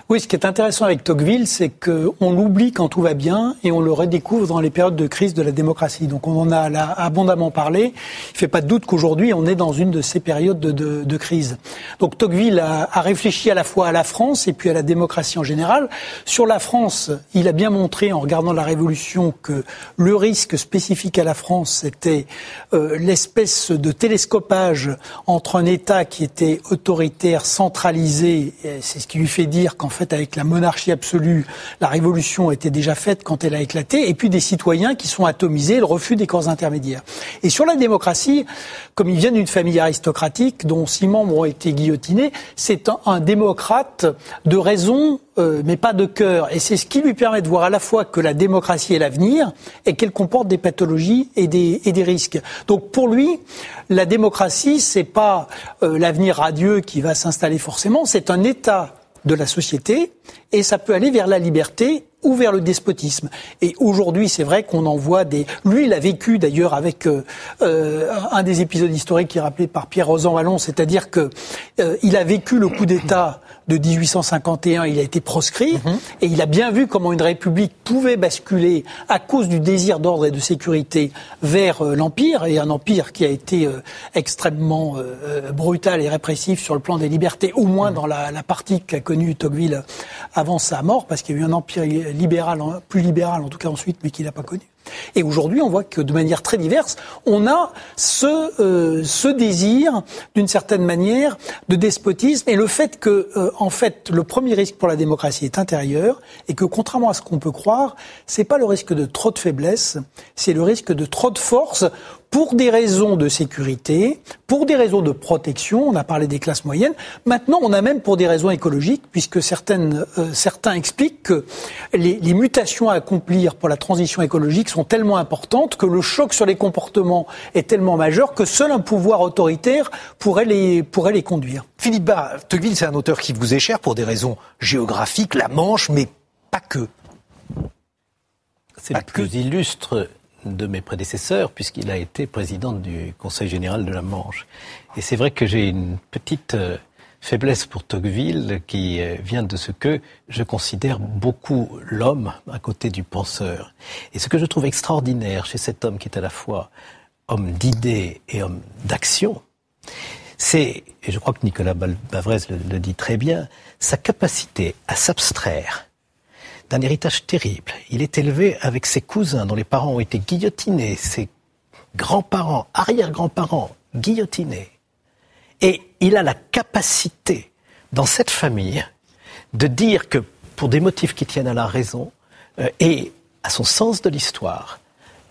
Oui, ce qui est intéressant avec Tocqueville, c'est qu'on l'oublie quand tout va bien et on le redécouvre dans les périodes de crise de la démocratie. Donc on en a là abondamment parlé. Il ne fait pas de doute qu'aujourd'hui on est dans une de ces périodes de, crise. Donc Tocqueville a, a, réfléchi à la fois à la France et puis à la démocratie en général. Sur la France, il a bien montré en regardant la Révolution que le risque spécifique à la France, c'était euh, l'espèce de télescopage entre un État qui était autoritaire, centralisé, c'est ce qui lui fait dire qu'en fait, avec la monarchie absolue, la révolution était déjà faite quand elle a éclaté, et puis des citoyens qui sont atomisés, le refus des corps intermédiaires. Et sur la démocratie, comme il vient d'une famille aristocratique dont six membres ont été guillotinés, c'est un, un démocrate de raison euh, mais pas de cœur. Et c'est ce qui lui permet de voir à la fois que la démocratie est l'avenir et qu'elle comporte des pathologies et des, et des risques. Donc pour lui, la démocratie, c'est pas euh, l'avenir radieux qui va s'installer forcément, c'est un état de la société et ça peut aller vers la liberté ou vers le despotisme. Et aujourd'hui, c'est vrai qu'on en voit des. Lui, il a vécu d'ailleurs avec euh, euh, un des épisodes historiques qui est rappelé par Pierre Rosan Vallon, c'est-à-dire que euh, il a vécu le coup d'État de 1851, il a été proscrit mm -hmm. et il a bien vu comment une république pouvait basculer à cause du désir d'ordre et de sécurité vers euh, l'empire et un empire qui a été euh, extrêmement euh, brutal et répressif sur le plan des libertés, au moins mm -hmm. dans la, la partie qu'a connue Tocqueville avant sa mort, parce qu'il y a eu un empire libéral, plus libéral en tout cas ensuite, mais qu'il n'a pas connu. Et aujourd'hui, on voit que de manière très diverse, on a ce, euh, désir, d'une certaine manière, de despotisme et le fait que, euh, en fait, le premier risque pour la démocratie est intérieur et que, contrairement à ce qu'on peut croire, c'est pas le risque de trop de faiblesse, c'est le risque de trop de force pour des raisons de sécurité, pour des raisons de protection, on a parlé des classes moyennes, maintenant on a même pour des raisons écologiques, puisque certaines, euh, certains expliquent que les, les, mutations à accomplir pour la transition écologique sont tellement importantes que le choc sur les comportements est tellement majeur que seul un pouvoir autoritaire pourrait les, pourrait les conduire. Philippe Bas, Tocqueville, c'est un auteur qui vous est cher pour des raisons géographiques, la Manche, mais pas que. C'est le plus que... illustre de mes prédécesseurs, puisqu'il a été président du Conseil général de la Manche. Et c'est vrai que j'ai une petite euh, faiblesse pour Tocqueville qui euh, vient de ce que je considère beaucoup l'homme à côté du penseur. Et ce que je trouve extraordinaire chez cet homme qui est à la fois homme d'idées et homme d'action, c'est, et je crois que Nicolas Bavrez le, le dit très bien, sa capacité à s'abstraire d'un héritage terrible. Il est élevé avec ses cousins dont les parents ont été guillotinés, ses grands-parents, arrière-grands-parents guillotinés. Et il a la capacité, dans cette famille, de dire que, pour des motifs qui tiennent à la raison euh, et à son sens de l'histoire,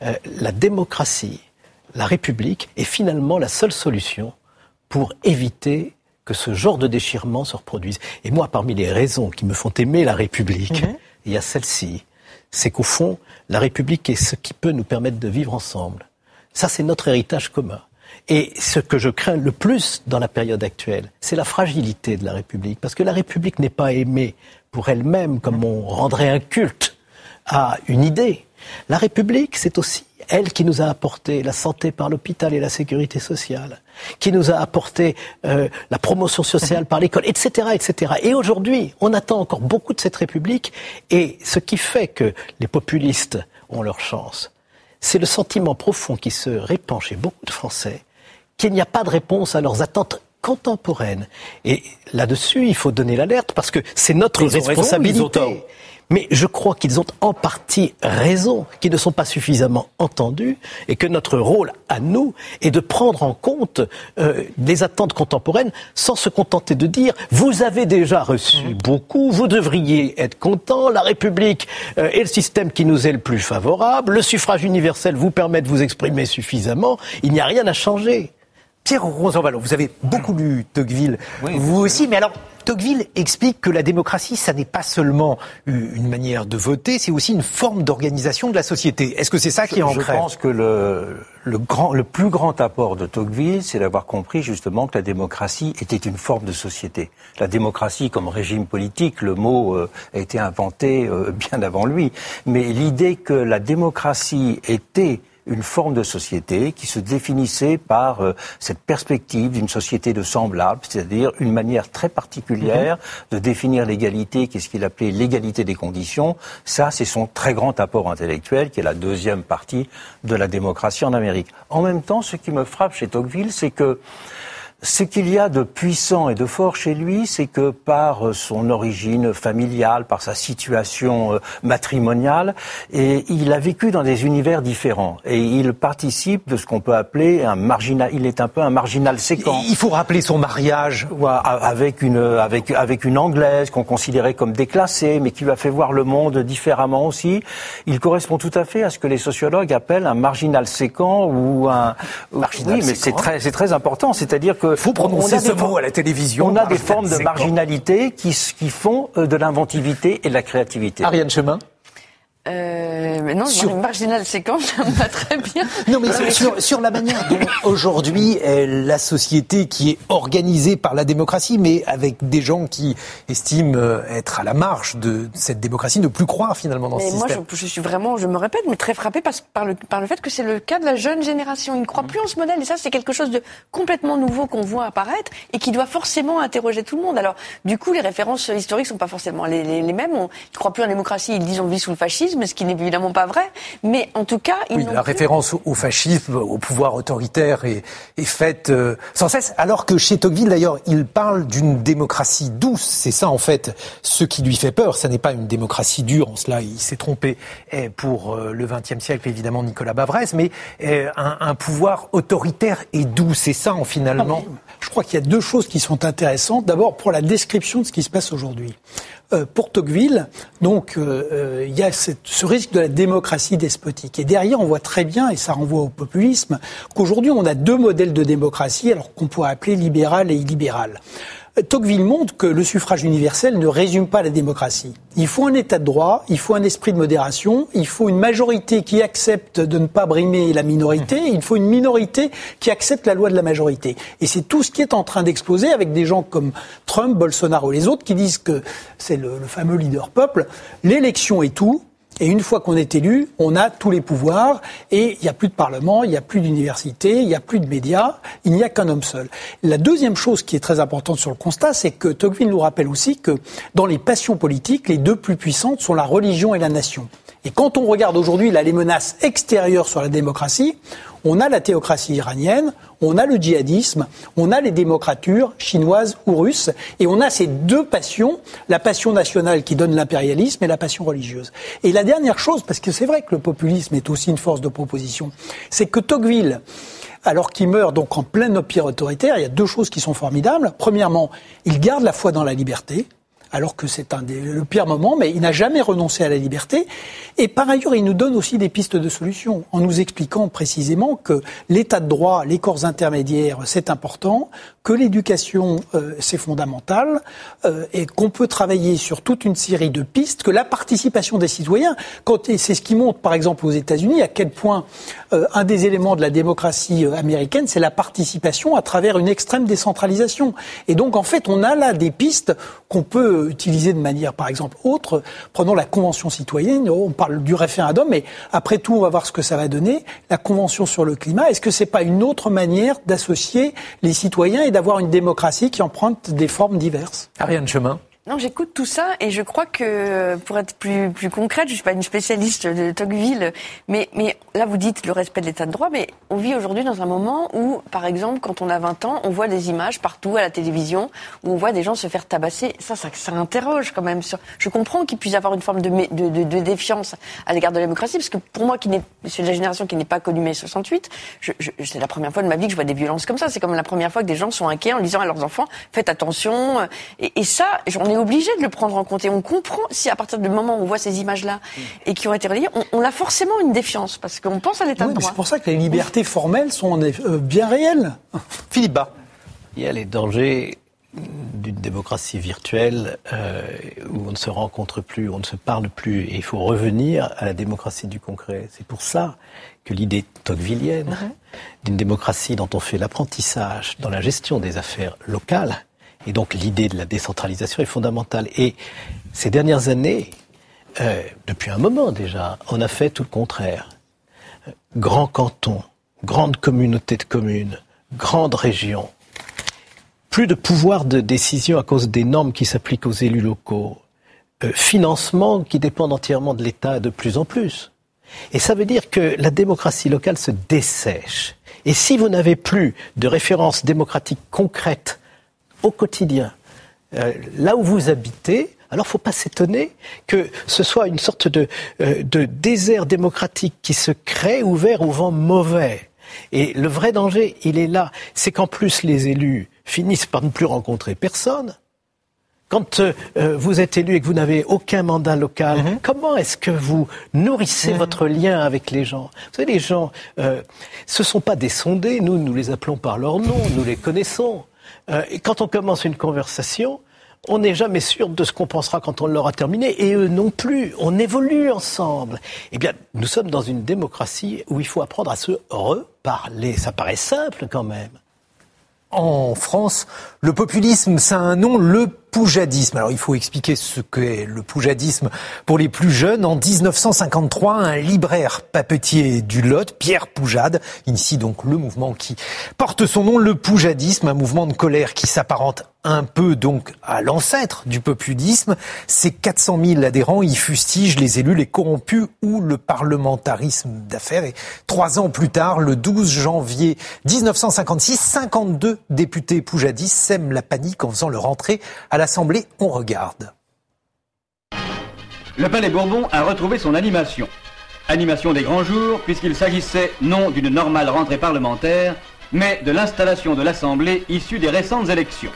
euh, la démocratie, la République est finalement la seule solution pour éviter que ce genre de déchirement se reproduise. Et moi, parmi les raisons qui me font aimer la République, mmh y a celle-ci. C'est qu'au fond, la République est ce qui peut nous permettre de vivre ensemble. Ça, c'est notre héritage commun. Et ce que je crains le plus dans la période actuelle, c'est la fragilité de la République. Parce que la République n'est pas aimée pour elle-même comme on rendrait un culte à une idée. La République, c'est aussi elle qui nous a apporté la santé par l'hôpital et la sécurité sociale, qui nous a apporté euh, la promotion sociale par l'école, etc., etc. Et aujourd'hui, on attend encore beaucoup de cette République, et ce qui fait que les populistes ont leur chance, c'est le sentiment profond qui se répand chez beaucoup de Français qu'il n'y a pas de réponse à leurs attentes contemporaine. Et là-dessus, il faut donner l'alerte parce que c'est notre responsabilité. Mais je crois qu'ils ont en partie raison, qu'ils ne sont pas suffisamment entendus et que notre rôle à nous est de prendre en compte euh, les attentes contemporaines sans se contenter de dire vous avez déjà reçu mmh. beaucoup, vous devriez être content, la République euh, est le système qui nous est le plus favorable, le suffrage universel vous permet de vous exprimer suffisamment, il n'y a rien à changer. Pierre Rosanvallon, vous avez beaucoup lu Tocqueville, vous aussi, mais alors Tocqueville explique que la démocratie, ça n'est pas seulement une manière de voter, c'est aussi une forme d'organisation de la société. Est-ce que c'est ça qui est ancré Je pense que le, le, grand, le plus grand apport de Tocqueville, c'est d'avoir compris justement que la démocratie était une forme de société. La démocratie comme régime politique, le mot euh, a été inventé euh, (laughs) bien avant lui. Mais l'idée que la démocratie était une forme de société qui se définissait par euh, cette perspective d'une société de semblables, c'est-à-dire une manière très particulière mhm. de définir l'égalité, qu'est-ce qu'il appelait l'égalité des conditions. Ça, c'est son très grand apport intellectuel, qui est la deuxième partie de la démocratie en Amérique. En même temps, ce qui me frappe chez Tocqueville, c'est que ce qu'il y a de puissant et de fort chez lui, c'est que par euh, son origine familiale, par sa situation euh, matrimoniale, et il a vécu dans des univers différents. Et il participe de ce qu'on peut appeler un marginal. Il est un peu un marginal séquent. Il faut rappeler son mariage avec une avec avec une anglaise qu'on considérait comme déclassée, mais qui lui a fait voir le monde différemment aussi. Il correspond tout à fait à ce que les sociologues appellent un marginal séquent ou un. Marginal oui, mais c'est très c'est très important. C'est-à-dire que faut prononcer ce mot à la télévision. On a des formes de marginalité qui, qui font euh, de l'inventivité et de la créativité. Ariane Chemin euh, mais non, sur... marginal séquence, ça me va très bien. Non, mais sur, sur, la manière dont aujourd'hui la société qui est organisée par la démocratie, mais avec des gens qui estiment euh, être à la marge de cette démocratie, ne plus croire finalement dans mais ce moi, système. Je, je, suis vraiment, je me répète, mais très frappée par, par, le, par le fait que c'est le cas de la jeune génération. Ils ne croient plus en ce modèle, et ça, c'est quelque chose de complètement nouveau qu'on voit apparaître et qui doit forcément interroger tout le monde. Alors, du coup, les références historiques sont pas forcément les, les, les mêmes. On, ils ne croient plus en démocratie, ils disent on vit sous le fascisme, ce qui n'est évidemment pas vrai, mais en tout cas, ils oui, la référence au fascisme, au pouvoir autoritaire est, est faite euh, sans cesse. Alors que chez Tocqueville, d'ailleurs, il parle d'une démocratie douce. C'est ça, en fait, ce qui lui fait peur. Ça n'est pas une démocratie dure. En cela, il s'est trompé eh, pour euh, le XXe siècle, évidemment, Nicolas Bavrez, mais eh, un, un, pouvoir autoritaire et doux. C'est ça, en finalement. Ah, je crois qu'il y a deux choses qui sont intéressantes. D'abord, pour la description de ce qui se passe aujourd'hui. Euh, pour Tocqueville, donc euh, euh, il y a ce risque de la démocratie despotique. Et derrière, on voit très bien, et ça renvoie au populisme, qu'aujourd'hui on a deux modèles de démocratie, alors qu'on pourrait appeler libéral et illibéral. Tocqueville montre que le suffrage universel ne résume pas la démocratie. Il faut un état de droit, il faut un esprit de modération, il faut une majorité qui accepte de ne pas brimer la minorité, il faut une minorité qui accepte la loi de la majorité. Et c'est tout ce qui est en train d'exploser avec des gens comme Trump, Bolsonaro et les autres qui disent que c'est le, le fameux leader peuple. L'élection est tout, et une fois qu'on est élu, on a tous les pouvoirs et il n'y a plus de parlement, il n'y a plus d'université, il n'y a plus de médias, il n'y a qu'un homme seul. La deuxième chose qui est très importante sur le constat, c'est que Tocqueville nous rappelle aussi que dans les passions politiques, les deux plus puissantes sont la religion et la nation. Et quand on regarde aujourd'hui les menaces extérieures sur la démocratie, on a la théocratie iranienne, on a le djihadisme, on a les démocratures chinoises ou russes, et on a ces deux passions, la passion nationale qui donne l'impérialisme et la passion religieuse. Et la dernière chose, parce que c'est vrai que le populisme est aussi une force de proposition, c'est que Tocqueville, alors qu'il meurt donc en plein empire autoritaire, il y a deux choses qui sont formidables. Premièrement, il garde la foi dans la liberté, alors que c'est un des, le pire moment, mais il n'a jamais renoncé à la liberté. Et par ailleurs, il nous donne aussi des pistes de solutions, en nous expliquant précisément que l'état de droit, les corps intermédiaires, c'est important, que l'éducation, euh, c'est fondamental, euh, et qu'on peut travailler sur toute une série de pistes, que la participation des citoyens, quand, et c'est ce qui montre par exemple aux États-Unis, à quel point euh, un des éléments de la démocratie euh, américaine, c'est la participation à travers une extrême décentralisation. Et donc en fait, on a là des pistes qu'on peut utiliser de manière, par exemple, autre. Prenons la Convention citoyenne, on parle du référendum, mais après tout, on va voir ce que ça va donner. La Convention sur le climat, est-ce que c'est pas une autre manière d'associer les citoyens et d'avoir une démocratie qui emprunte des formes diverses? Ariane Chemin Non, j'écoute tout ça et je crois que, pour être plus, plus concrète, je suis pas une spécialiste de Tocqueville, mais, mais là vous dites le respect de l'état de droit, mais on vit aujourd'hui dans un moment où, par exemple, quand on a 20 ans, on voit des images partout à la télévision où on voit des gens se faire tabasser. Ça, ça, ça interroge quand même. Sur... Je comprends qu'il puisse avoir une forme de, de, de, défiance à l'égard de la démocratie, parce que pour moi, qui suis de la génération qui n'est pas connue mai 68, je, je, c'est la première fois de ma vie que je vois des violences comme ça. C'est comme la première fois que des gens sont inquiets en disant à leurs enfants, faites attention. Et, et ça, j'en obligé de le prendre en compte. Et on comprend si à partir du moment où on voit ces images-là et qui ont été relayées, on, on a forcément une défiance parce qu'on pense à l'état Oui, de mais droit. c'est pour ça que les libertés formelles sont euh, bien réelles. (laughs) Philippe Bas. Il y a les dangers d'une démocratie virtuelle euh, où on ne se rencontre plus, on ne se parle plus, et il faut revenir à la démocratie du concret. C'est pour ça que l'idée tocquevillienne d'une démocratie dont on fait l'apprentissage dans la gestion des affaires locales, et donc l'idée de la décentralisation est fondamentale. Et ces dernières années, euh, depuis un moment déjà, on a fait tout le contraire. Grand canton, grande communauté de communes, grande région, plus de pouvoir de décision à cause des normes qui s'appliquent aux élus locaux, euh, financement qui dépend entièrement de l'État de plus en plus. Et ça veut dire que la démocratie locale se dessèche. Et si vous n'avez plus de références démocratiques concrètes au quotidien, euh, là où vous habitez, alors faut pas s'étonner que ce soit une sorte de, euh, de désert démocratique qui se crée ouvert au vent mauvais. Et le vrai danger, il est là. C'est qu'en plus, les élus finissent par ne plus rencontrer personne. Quand euh, vous êtes élu et que vous n'avez aucun mandat local, comment est-ce que vous nourrissez votre lien avec les gens? Vous savez, les gens, euh, ce sont pas des sondés. Nous, nous les appelons par leur nom. Nous les connaissons. Euh, quand on commence une conversation, on n'est jamais sûr de ce qu'on pensera quand on l'aura terminé, et eux non plus. On évolue ensemble. Eh bien, nous sommes dans une démocratie où il faut apprendre à se reparler. Ça paraît simple quand même. En France, le populisme, ça a un nom, le poujadisme. Alors il faut expliquer ce qu'est le poujadisme pour les plus jeunes. En 1953, un libraire papetier du Lot, Pierre Poujade, initie donc le mouvement qui porte son nom, le poujadisme, un mouvement de colère qui s'apparente un peu donc à l'ancêtre du populisme. Ces 400 000 adhérents y fustigent les élus, les corrompus ou le parlementarisme d'affaires. Et trois ans plus tard, le 12 janvier 1956, 52 députés poujadistes sèment la panique en faisant leur entrée à l'Assemblée. On regarde. Le Palais Bourbon a retrouvé son animation. Animation des grands jours, puisqu'il s'agissait non d'une normale rentrée parlementaire, mais de l'installation de l'Assemblée issue des récentes élections.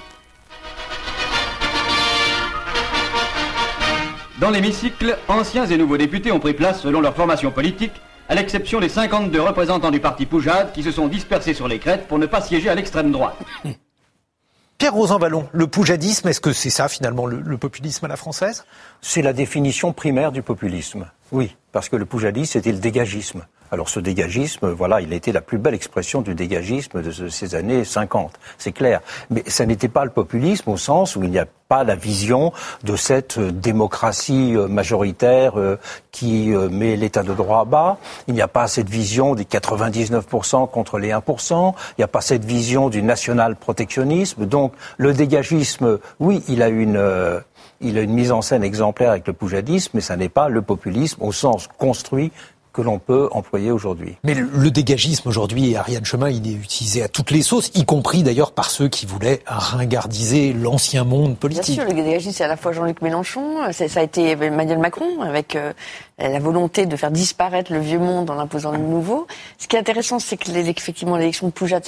Dans l'hémicycle, anciens et nouveaux députés ont pris place selon leur formation politique, à l'exception des 52 représentants du parti Poujade qui se sont dispersés sur les crêtes pour ne pas siéger à l'extrême droite. (laughs) Pierre Rosanvallon, le poujadisme, est-ce que c'est ça finalement le, le populisme à la française? C'est la définition primaire du populisme. Oui, parce que le poujadisme, c'était le dégagisme. Alors ce dégagisme, voilà, il a été la plus belle expression du dégagisme de ce- ces années 50, c'est clair. Mais ça n'était pas le populisme au sens où il n'y a pas la vision de cette euh, démocratie euh, majoritaire euh, qui met l'état de droit à bas. Il n'y a pas cette vision des 99% contre les 1%. Il n'y a pas cette vision du national protectionnisme. Donc le dégagisme, oui, il a une... il a une mise en scène exemplaire avec le poujadisme, mais ça n'est pas le populisme au sens construit que l'on peut employer aujourd'hui. Mais le, le dégagisme aujourd'hui, Ariane Chemin, il est utilisé à toutes les sauces, y compris d'ailleurs par ceux qui voulaient ringardiser l'ancien monde Bien politique. sûr, le dégagiste, c'est à la fois Jean-Luc Mélenchon, ça a été Emmanuel Macron, avec euh, la volonté de faire disparaître le vieux monde en imposant le nouveau. Ce qui est intéressant, c'est que effectivement l'élection de Poujade,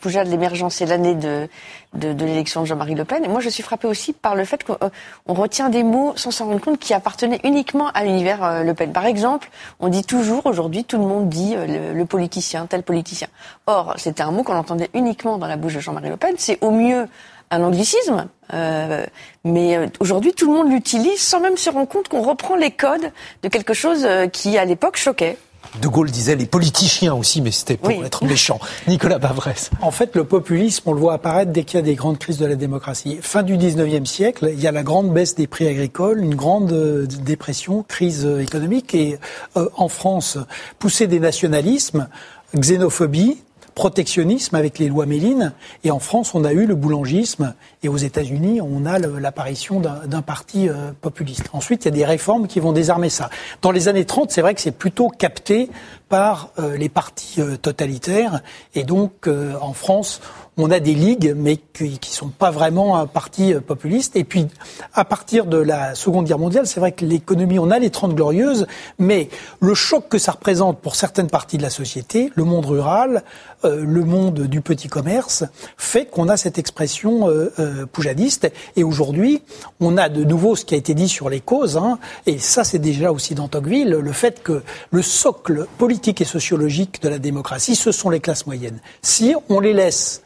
Poujade, l'émergence, c'est l'année de, l'élection de Jean-Marie Le Pen. Et moi, je suis frappée aussi par le fait qu'on euh, retient des mots sans s'en rendre compte qui appartenaient uniquement à l'univers euh, Le Pen. Par exemple, on dit toujours aujourd'hui, tout le monde dit euh, le politicien, tel politicien. Or, c'était un mot qu'on entendait uniquement dans la bouche de Jean-Marie Le Pen. C'est au mieux un anglicisme, euh, mais euh, aujourd'hui tout le monde l'utilise sans même se rendre compte qu'on reprend les codes de quelque chose euh, qui à l'époque choquait. De Gaulle disait les politiciens aussi, mais c'était pour être méchant. (laughs) Nicolas Bavresse. En fait, le populisme, on le voit apparaître dès qu'il y a des grandes crises de la démocratie. Fin du 19e siècle, il y a la grande baisse des prix agricoles, une grande euh, dépression, crise économique, et euh, en France, poussée des nationalismes, xénophobie, protectionnisme avec les lois Méline. Et en France, on a eu le boulangisme. Et aux États-Unis, on a l'apparition d'un parti euh, populiste. Ensuite, il y a des réformes qui vont désarmer ça. Dans les années 30, c'est vrai que c'est plutôt capté par euh, les partis euh, totalitaires. Et donc, en France, on a des ligues, mais qui ne sont pas vraiment un parti euh, populiste. Et puis, à partir de la Seconde Guerre mondiale, c'est vrai que l'économie, on a les Trente Glorieuses, mais le choc que ça représente pour certaines parties de la société, le monde rural, euh, le monde du petit commerce, fait qu'on a cette expression euh, poujadiste. Et aujourd'hui, on a de nouveau ce qui a été dit sur les causes, hein, et ça c'est déjà aussi dans Tocqueville, le fait que le socle politique et sociologique de la démocratie, ce sont les classes moyennes. Si on les laisse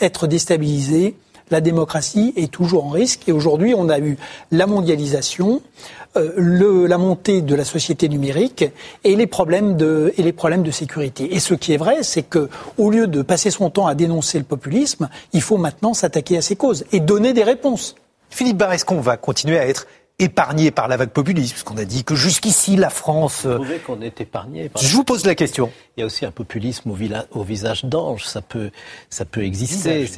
être déstabilisée, la démocratie est toujours en risque. Et aujourd'hui, on a eu la mondialisation, euh, la montée de la société numérique et les problèmes de sécurité. Et ce qui est vrai, c'est que au lieu de passer son temps à dénoncer le populisme, il faut maintenant s'attaquer à ces causes et donner des réponses. Philippe Barr, va continuer à être épargné par la vague populiste, parce qu'on a dit que jusqu'ici la France. Vous trouvez qu'on est épargné Je vous pose la question. Il y a aussi un populisme au, au visage d'ange, ça peut, ça peut exister.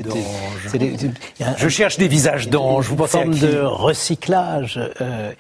Je cherche des visages d'ange. Vous pensez forme de recyclage. Euh,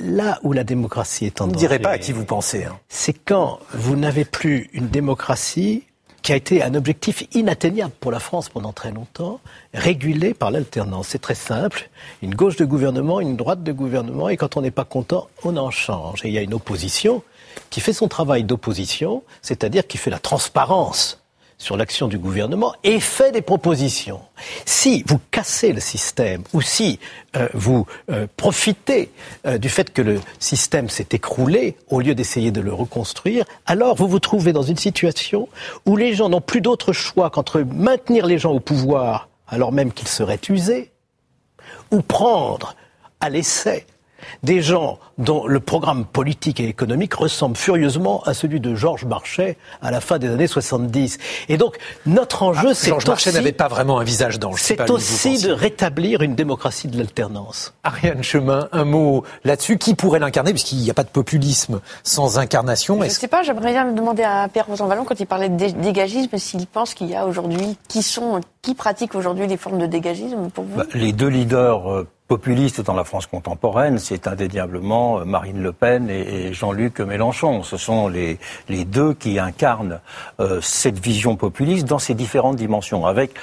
là où la démocratie est en danger. Vous ne direz pas à qui vous pensez. Hein. C'est quand vous n'avez plus une démocratie qui a été un objectif inatteignable pour la France pendant très longtemps, régulé par l'alternance. C'est très simple, une gauche de gouvernement, une droite de gouvernement, et quand on n'est pas content, on en change. Et il y a une opposition qui fait son travail d'opposition, c'est-à-dire qui fait la transparence sur l'action du gouvernement et fait des propositions. Si vous cassez le système ou si euh, vous euh, profitez euh, du fait que le système s'est écroulé au lieu d'essayer de le reconstruire, alors vous vous trouvez dans une situation où les gens n'ont plus d'autre choix qu'entre maintenir les gens au pouvoir alors même qu'ils seraient usés ou prendre à l'essai des gens dont le programme politique et économique ressemble furieusement à celui de Georges Marchais à la fin des années 70. Et donc, notre enjeu, ah, c'est Georges Marchais n'avait pas vraiment un visage d'ange. C'est aussi de rétablir une démocratie de l'alternance. Ariane Chemin, un mot là-dessus. Qui pourrait l'incarner Puisqu'il n'y a pas de populisme sans incarnation? Je ne sais pas, j'aimerais bien demander à Pierre Rosanvallon, quand il parlait de dégagisme, s'il pense qu'il y a aujourd'hui, qui sont, qui pratiquent aujourd'hui les formes de dégagisme pour vous? Bah, Les deux leaders euh, populistes dans la France contemporaine, c'est indéniablement euh, Marine Le Pen et, Jean-Luc Mélenchon. Ce sont les, deux qui incarnent euh, cette vision populiste dans ses différentes dimensions, avec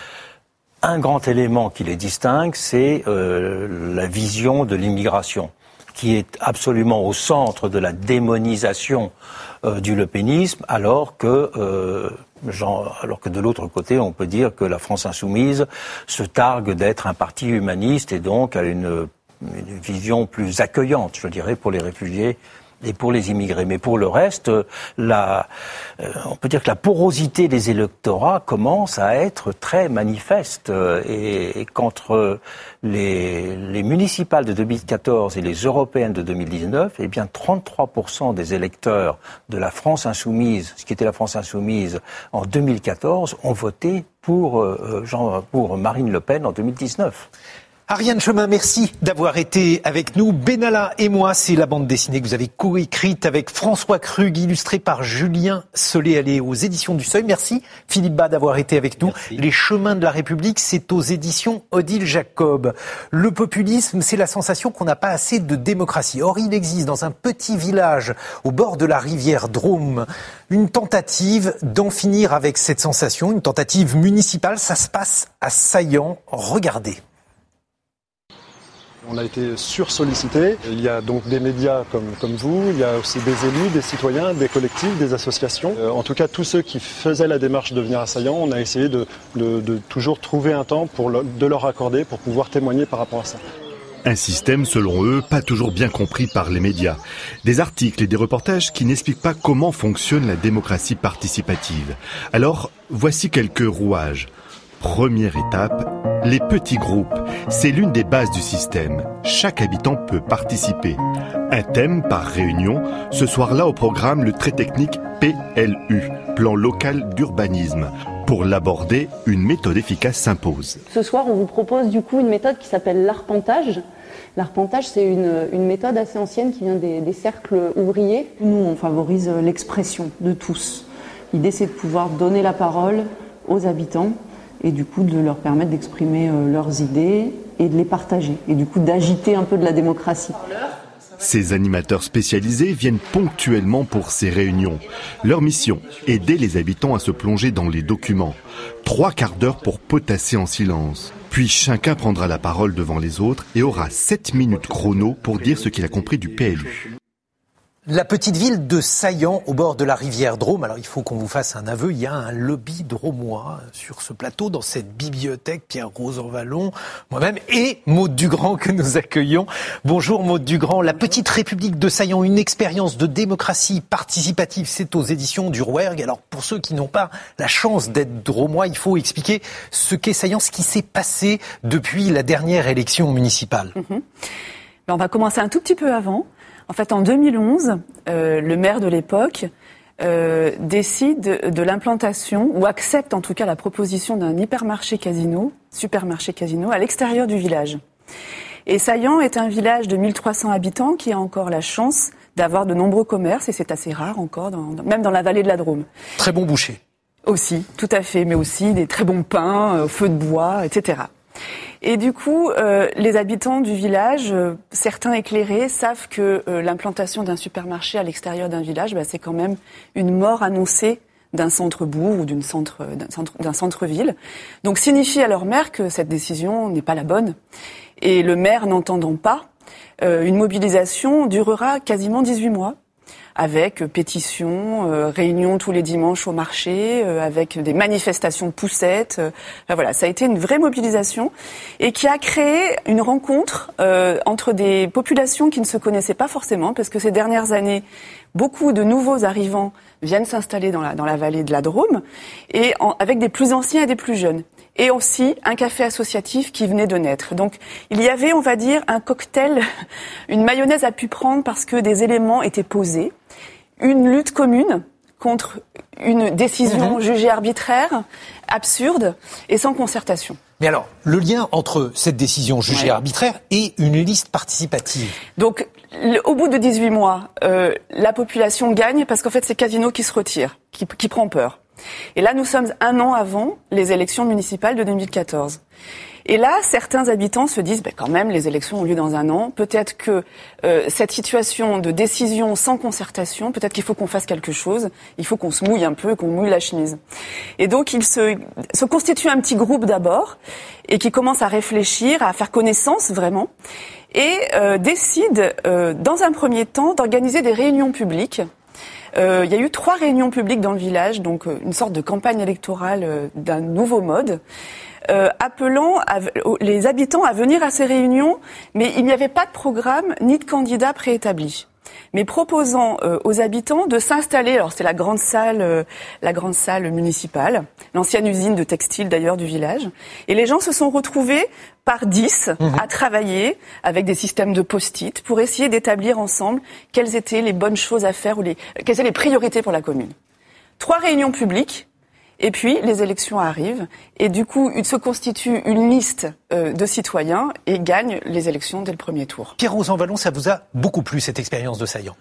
un grand élément qui les distingue, c'est euh, la vision de l'immigration qui est absolument au centre de la démonisation du lepénisme, alors que, euh, alors que de l'autre côté, on peut dire que la France insoumise se targue d'être un parti humaniste et donc a une vision plus accueillante, je dirais, pour les réfugiés et pour les immigrés. Mais pour le reste, la, euh, on peut dire que la porosité des électorats commence à être très manifeste. Euh, et, qu'entre les, les, municipales de 2014 et les européennes de 2019, eh bien 33% des électeurs de la France insoumise, ce qui était la France insoumise en 2014, ont voté pour, euh, Jean, pour Marine Le Pen en 2019. Ariane Chemin, merci d'avoir été avec nous. Benalla et moi, c'est la bande dessinée que vous avez coécrite avec François Krug, illustrée par Julien Solé, aux éditions du Seuil. Merci Philippe Bas d'avoir été avec nous. Les chemins de la République, c'est aux éditions Odile Jacob. Le populisme, c'est la sensation qu'on n'a pas assez de démocratie. Or, il existe dans un petit village au bord de la rivière Drôme une tentative d'en finir avec cette sensation, une tentative municipale. Ça se passe à Saillant. Regardez. On a été sursollicité. Il y a donc des médias comme, vous, il y a aussi des élus, des citoyens, des collectifs, des associations. Euh, en tout cas, tous ceux qui faisaient la démarche de venir assaillant, on a essayé de, de, toujours trouver un temps pour de leur accorder pour pouvoir témoigner par rapport à ça. Un système, selon eux, pas toujours bien compris par les médias. Des articles et des reportages qui n'expliquent pas comment fonctionne la démocratie participative. Alors, voici quelques rouages. Première étape, les petits groupes. C'est l'une des bases du système. Chaque habitant peut participer. Un thème par réunion. Ce soir-là au programme le très technique PLU, plan local d'urbanisme. Pour l'aborder, une méthode efficace s'impose. Ce soir, on vous propose du coup une méthode qui s'appelle l'arpentage. L'arpentage, c'est une, méthode assez ancienne qui vient des cercles ouvriers. Nous, on favorise l'expression de tous L'idée, c'est de pouvoir donner la parole aux habitants et du coup de leur permettre d'exprimer euh, leurs idées et de les partager et du coup d'agiter un peu de la démocratie. Ces animateurs spécialisés viennent ponctuellement pour ces réunions. Leur mission, aider les habitants à se plonger dans les documents. Trois quarts d'heure pour potasser en silence. Puis chacun prendra la parole devant les autres et aura sept minutes chrono pour dire ce qu'il a compris du PLU. La petite ville de Saillant, au bord de la rivière Drôme. Alors, il faut qu'on vous fasse un aveu. Il y a un lobby dromois sur ce plateau, dans cette bibliothèque. Pierre-Rose Vallon, moi-même et Maude Dugrand que nous accueillons. Bonjour Maude Dugrand. La petite République de Saillant, une expérience de démocratie participative. C'est aux éditions du Rouergue. Alors, pour ceux qui n'ont pas la chance d'être dromois, il faut expliquer ce qu'est Saillant, ce qui s'est passé depuis la dernière élection municipale. Mhm. Ben, on va commencer un tout petit peu avant. En fait, en 2011, euh, le maire de l'époque euh, décide de l'implantation, ou accepte en tout cas la proposition d'un hypermarché casino, supermarché casino, à l'extérieur du village. Et Saillant est un village de 1300 habitants qui a encore la chance d'avoir de nombreux commerces, et c'est assez rare encore, même dans la vallée de la Drôme. Très bon boucher. Aussi, tout à fait, mais aussi des très bons pains, euh, feu de bois, etc. Et du coup, euh, les habitants du village, euh, certains éclairés, savent que euh, l'implantation d'un supermarché à l'extérieur d'un village, bah, c'est quand même une mort annoncée d'un centre-bourg ou d'un centre, d'un centre-ville. Donc signifie à leur maire que cette décision n'est pas la bonne. Et le maire n'entendant pas, une mobilisation durera quasiment 18 mois avec pétitions, euh, réunions tous les dimanches au marché, euh, avec des manifestations de poussettes. Euh, voilà, ça a été une vraie mobilisation et qui a créé une rencontre entre des populations qui ne se connaissaient pas forcément, parce que ces dernières années, beaucoup de nouveaux arrivants viennent s'installer dans la, dans la vallée de la Drôme, et avec des plus anciens et des plus jeunes et aussi un café associatif qui venait de naître. Donc il y avait, on va dire, un cocktail, (laughs) une mayonnaise à pu prendre parce que des éléments étaient posés, une lutte commune contre une décision mhm. jugée arbitraire, absurde et sans concertation. Mais alors, le lien entre cette décision jugée arbitraire et une liste participative? Donc, au bout de 18 mois, euh, la population gagne parce qu'en fait, c'est Casino qui se retire, qui, qui prend peur. Et là, nous sommes un an avant les élections municipales de 2014. Et là, certains habitants se disent, ben quand même, les élections ont lieu dans un an. Peut-être que euh, cette situation de décision sans concertation, peut-être qu'il faut qu'on fasse quelque chose. Il faut qu'on se mouille un peu, qu'on mouille la chemise. Et donc, il se, se constitue un petit groupe d'abord et qui commence à réfléchir, à faire connaissance vraiment, et euh, décide, euh, dans un premier temps, d'organiser des réunions publiques euh, il y a eu trois réunions publiques dans le village, donc euh, une sorte de campagne électorale euh, d'un nouveau mode. appelant les habitants à venir à ces réunions, mais il n'y avait pas de programme ni de candidat préétabli mais proposant aux habitants de s'installer. Alors c'est la grande salle, la grande salle municipale, l'ancienne usine de textile d'ailleurs du village. Et les gens se sont retrouvés par dix mhm. à travailler avec des systèmes de post-it pour essayer d'établir ensemble quelles étaient les bonnes choses à faire ou les, quelles étaient les priorités pour la commune. Trois réunions publiques et puis, les élections arrivent, et du coup, il se constitue une liste euh, de citoyens et gagne les élections dès le premier tour. Pierre-Rosan Vallon, ça vous a beaucoup plu, cette expérience de saillant?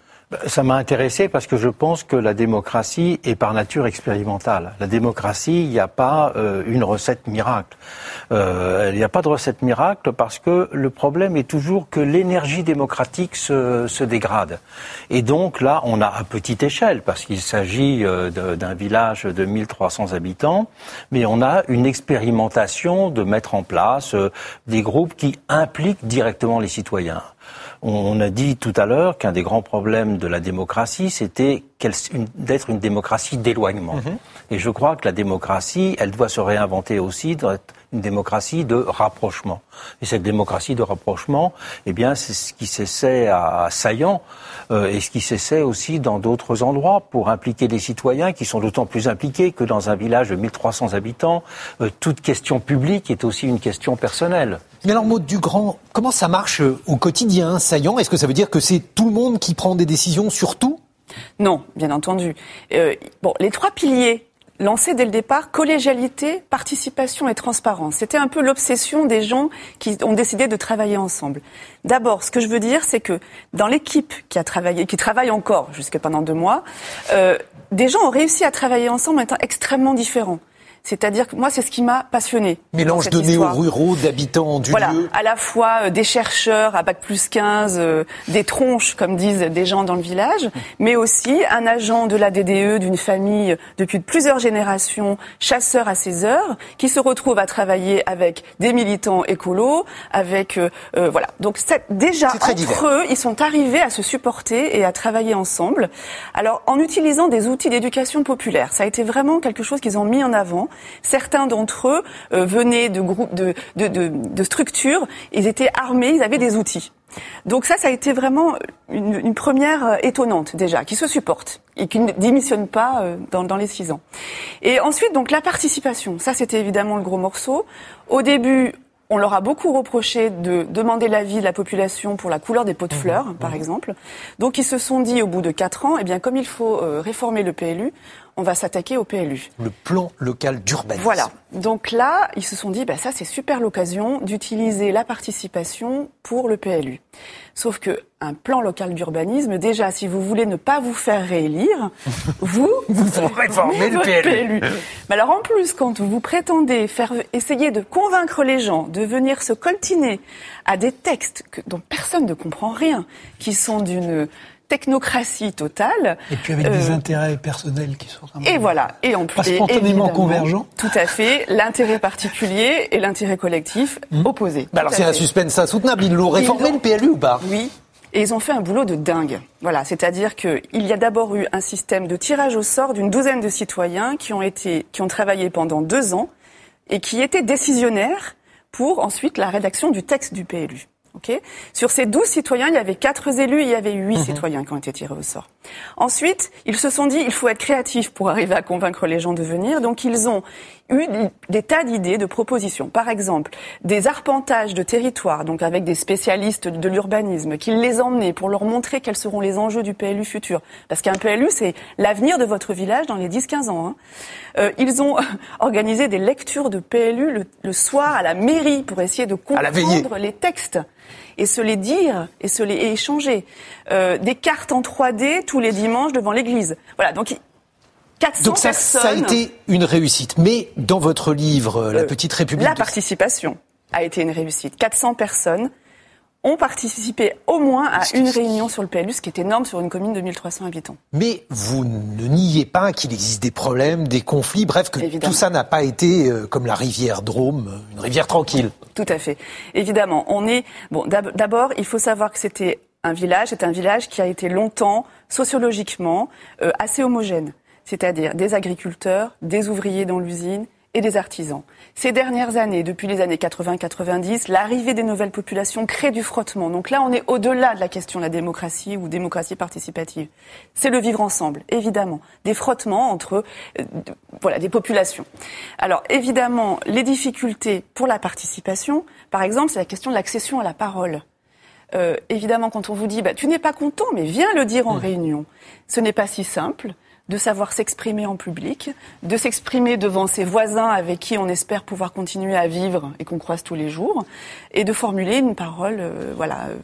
Ça m'a intéressé parce que je pense que la démocratie est par nature expérimentale. La démocratie, il n'y a pas euh, une recette miracle. Euh, il n'y a pas de recette miracle parce que le problème est toujours que l'énergie démocratique se, se, dégrade. Et donc là, on a à petite échelle, parce qu'il s'agit euh, d'un village de 1300 habitants, mais on a une expérimentation de mettre en place des groupes qui impliquent directement les citoyens. On a dit tout à l'heure qu'un des grands problèmes de la démocratie, c'était d'être une démocratie d'éloignement. Mhm. Et je crois que la démocratie, elle doit se réinventer aussi, doit être une démocratie de rapprochement. Et cette démocratie de rapprochement, eh bien, c'est ce qui s'essaie à Saillant euh, et ce qui s'essaie aussi dans d'autres endroits pour impliquer les citoyens qui sont d'autant plus impliqués que dans un village de 1300 habitants, euh, toute question publique est aussi une question personnelle. Mais alors, Maud Dugrand, comment ça marche euh, au quotidien, Saillant? Est-ce que ça veut dire que c'est tout le monde qui prend des décisions sur tout? Non, bien entendu. bon, les trois piliers lancé dès le départ collégialité, participation et transparence. C'était un peu l'obsession des gens qui ont décidé de travailler ensemble. D'abord, ce que je veux dire, c'est que dans l'équipe qui a travaillé, qui travaille encore jusque pendant deux mois, euh, des gens ont réussi à travailler ensemble en étant extrêmement différents. C'est-à-dire que moi, c'est ce qui m'a passionné. Mélange de néo-ruraux, d'habitants du voilà, lieu. à la fois euh, des chercheurs à bac plus 15, euh, des tronches, comme disent des gens dans le village, mais aussi un agent de la DDE d'une famille depuis plusieurs générations, chasseur à ses heures, qui se retrouve à travailler avec des militants écolos, avec euh, euh, voilà. Donc déjà entre divers. eux, ils sont arrivés à se supporter et à travailler ensemble. Alors en utilisant des outils d'éducation populaire, ça a été vraiment quelque chose qu'ils ont mis en avant. Certains d'entre eux euh, venaient de groupes, de, de, de, de structures, ils étaient armés, ils avaient des outils. Donc ça, ça a été vraiment une, une première euh, étonnante déjà, qui se supporte et qui ne démissionne pas euh, dans, dans les six ans. Et ensuite, donc la participation, ça c'était évidemment le gros morceau. Au début, on leur a beaucoup reproché de demander l'avis de la population pour la couleur des pots de fleurs, par exemple. Donc ils se sont dit au bout de quatre ans, eh bien comme il faut réformer le PLU, on va s'attaquer au PLU. Le plan local d'urbanisme. Voilà. Donc là, ils se sont dit, bah, ça c'est super l'occasion d'utiliser la participation pour le PLU. Sauf que un plan local d'urbanisme, déjà, si vous voulez ne pas vous faire réélire, (laughs) vous, vous réformez le votre PLU. Mais alors en plus, quand vous prétendez faire essayer de convaincre les gens de venir se coltiner à des textes que- dont personne ne comprend rien, qui sont d'une technocratie totale. Et puis avec des euh, intérêts personnels qui sont quand même et voilà. Et en plus, pas spontanément convergents. Tout à fait. L'intérêt particulier et l'intérêt collectif opposés. Bah alors c'est un suspense insoutenable. Ils l'ont réformé Ils le PLU ou pas? Oui. Et ils ont fait un boulot de dingue. Voilà, c'est-à-dire qu'il y a d'abord eu un système de tirage au sort d'une douzaine de citoyens qui ont été, qui ont travaillé pendant deux ans et qui étaient décisionnaires pour ensuite la rédaction du texte du PLU. Sur ces 12 citoyens, il y avait quatre élus, il y avait huit citoyens qui ont été tirés au sort. Ensuite, ils se sont dit, il faut être créatif pour arriver à convaincre les gens de venir. Donc, ils ont eu des tas d'idées, de propositions. Par exemple, des arpentages de territoire, donc avec des spécialistes de l'urbanisme, qui les emmenaient pour leur montrer quels seront les enjeux du PLU futur. Parce qu'un PLU, c'est l'avenir de votre village dans les 10-15 ans. hein. Euh, ils ont (laughs) organisé des lectures de PLU le, le soir à la mairie pour essayer de comprendre les textes et se les dire et se les et échanger. Euh, des cartes en 3D tous les dimanches devant l'église. Voilà, donc 400 Donc ça, personnes. ça a été une réussite. Mais dans votre livre, La Euh, Petite République La de participation a été une réussite. 400 personnes ont participé au moins à une réunion sur le PLU, ce qui est énorme sur une commune de 1300 habitants. Mais vous ne niez pas qu'il existe des problèmes, des conflits, bref, que Évidemment. tout ça n'a pas été euh, comme la rivière Drôme, euh, une rivière tranquille. Tout à fait. Évidemment, on est bon. d'ab- D'abord, il faut savoir que c'était un village. C'est un village qui a été longtemps, sociologiquement, euh, assez homogène. C'est-à-dire des agriculteurs, des ouvriers dans l'usine et des artisans. Ces dernières années, depuis les années 80-90, l'arrivée des nouvelles populations crée du frottement. Donc là, on est au-delà de la question de la démocratie ou démocratie participative. C'est le vivre ensemble, évidemment. Des frottements entre euh, voilà, des populations. Alors évidemment, les difficultés pour la participation, par exemple, c'est la question de l'accession à la parole. Euh, évidemment, quand on vous dit, bah, tu n'es pas content, mais viens le dire en réunion, ce n'est pas si simple de savoir s'exprimer en public, de s'exprimer devant ses voisins avec qui on espère pouvoir continuer à vivre et qu'on croise tous les jours, et de formuler une parole, euh, voilà, euh,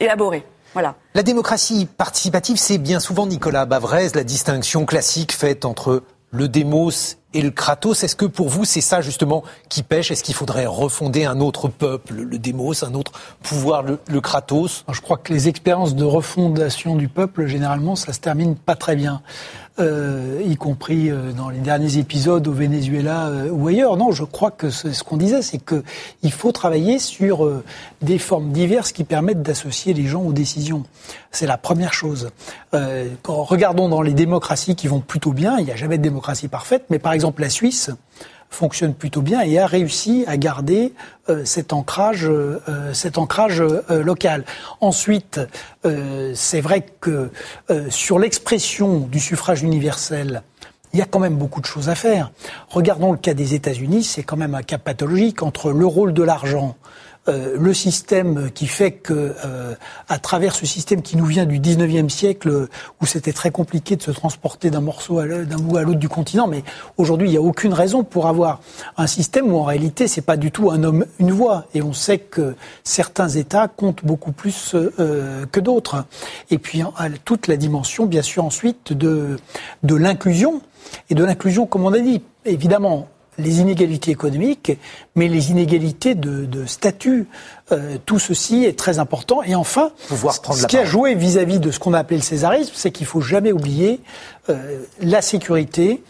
élaborée. Voilà. La démocratie participative, c'est bien souvent, Nicolas Bavrez, la distinction classique faite entre le démos et le kratos. Est-ce que pour vous, c'est ça justement qui pêche? Est-ce qu'il faudrait refonder un autre peuple, le démos, un autre pouvoir, le, le kratos? Je crois que les expériences de refondation du peuple, généralement, ça se termine pas très bien. Euh, y compris euh, dans les derniers épisodes au Venezuela euh, ou ailleurs. Non, je crois que ce qu'on disait, c'est que il faut travailler sur euh, des formes diverses qui permettent d'associer les gens aux décisions. C'est la première chose. Euh, quand regardons dans les démocraties qui vont plutôt bien, il n'y a jamais de démocratie parfaite, mais par exemple la Suisse fonctionne plutôt bien et a réussi à garder euh, cet ancrage, euh, cet ancrage euh, local. Ensuite, euh, c'est vrai que euh, sur l'expression du suffrage universel, il y a quand même beaucoup de choses à faire. Regardons le cas des États-Unis, c'est quand même un cas pathologique entre le rôle de l'argent euh, le système qui fait que, euh, à travers ce système qui nous vient du 19e siècle, où c'était très compliqué de se transporter d'un morceau d'un bout à l'autre du continent, mais aujourd'hui, il n'y a aucune raison pour avoir un système où en réalité, c'est pas du tout un homme, une voix. Et on sait que certains États comptent beaucoup plus euh, que d'autres. Et puis, toute la dimension, bien sûr, ensuite, de, de l'inclusion. Et de l'inclusion, comme on a dit, évidemment, les inégalités économiques, mais les inégalités de, statut. Euh, tout ceci est très important. Et enfin, ce qui a joué vis-à-vis de ce qu'on a appelé le césarisme, c'est qu'il faut jamais oublier euh, la sécurité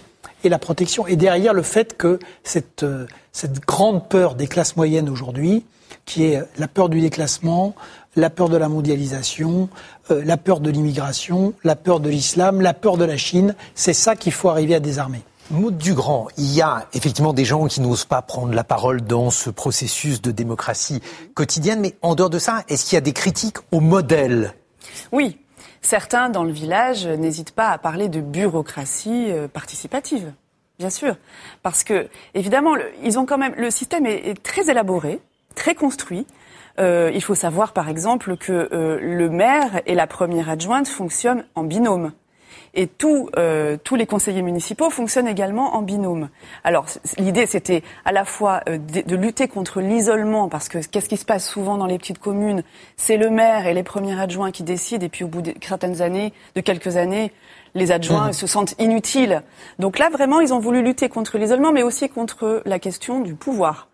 et la protection. Et derrière le fait que cette, euh, cette grande peur des classes moyennes aujourd'hui, qui est la peur du déclassement, la peur de la mondialisation, la peur de l'immigration, la peur de l'islam, la peur de la Chine, c'est ça qu'il faut arriver à désarmer. Maud Dugrand, il y a effectivement des gens qui n'osent pas prendre la parole dans ce processus de démocratie quotidienne, mais en dehors de ça, est-ce qu'il y a des critiques au modèle? Oui. Certains dans le village n'hésitent pas à parler de bureaucratie euh, participative, bien sûr, parce que évidemment, ils ont quand même le système est, très élaboré, très construit. Euh, il faut savoir, par exemple, que euh, le maire et la première adjointe fonctionnent en binôme. Et euh, tous les conseillers municipaux fonctionnent également en binôme. Alors l'idée, c'était à la fois euh, de, lutter contre l'isolement, parce que qu'est-ce qui se passe souvent dans les petites communes? C'est le maire et les premiers adjoints qui décident, et puis au bout de certaines années, de quelques années, les adjoints mmh. se sentent inutiles. Donc là, vraiment, ils ont voulu lutter contre l'isolement, mais aussi contre la question du pouvoir.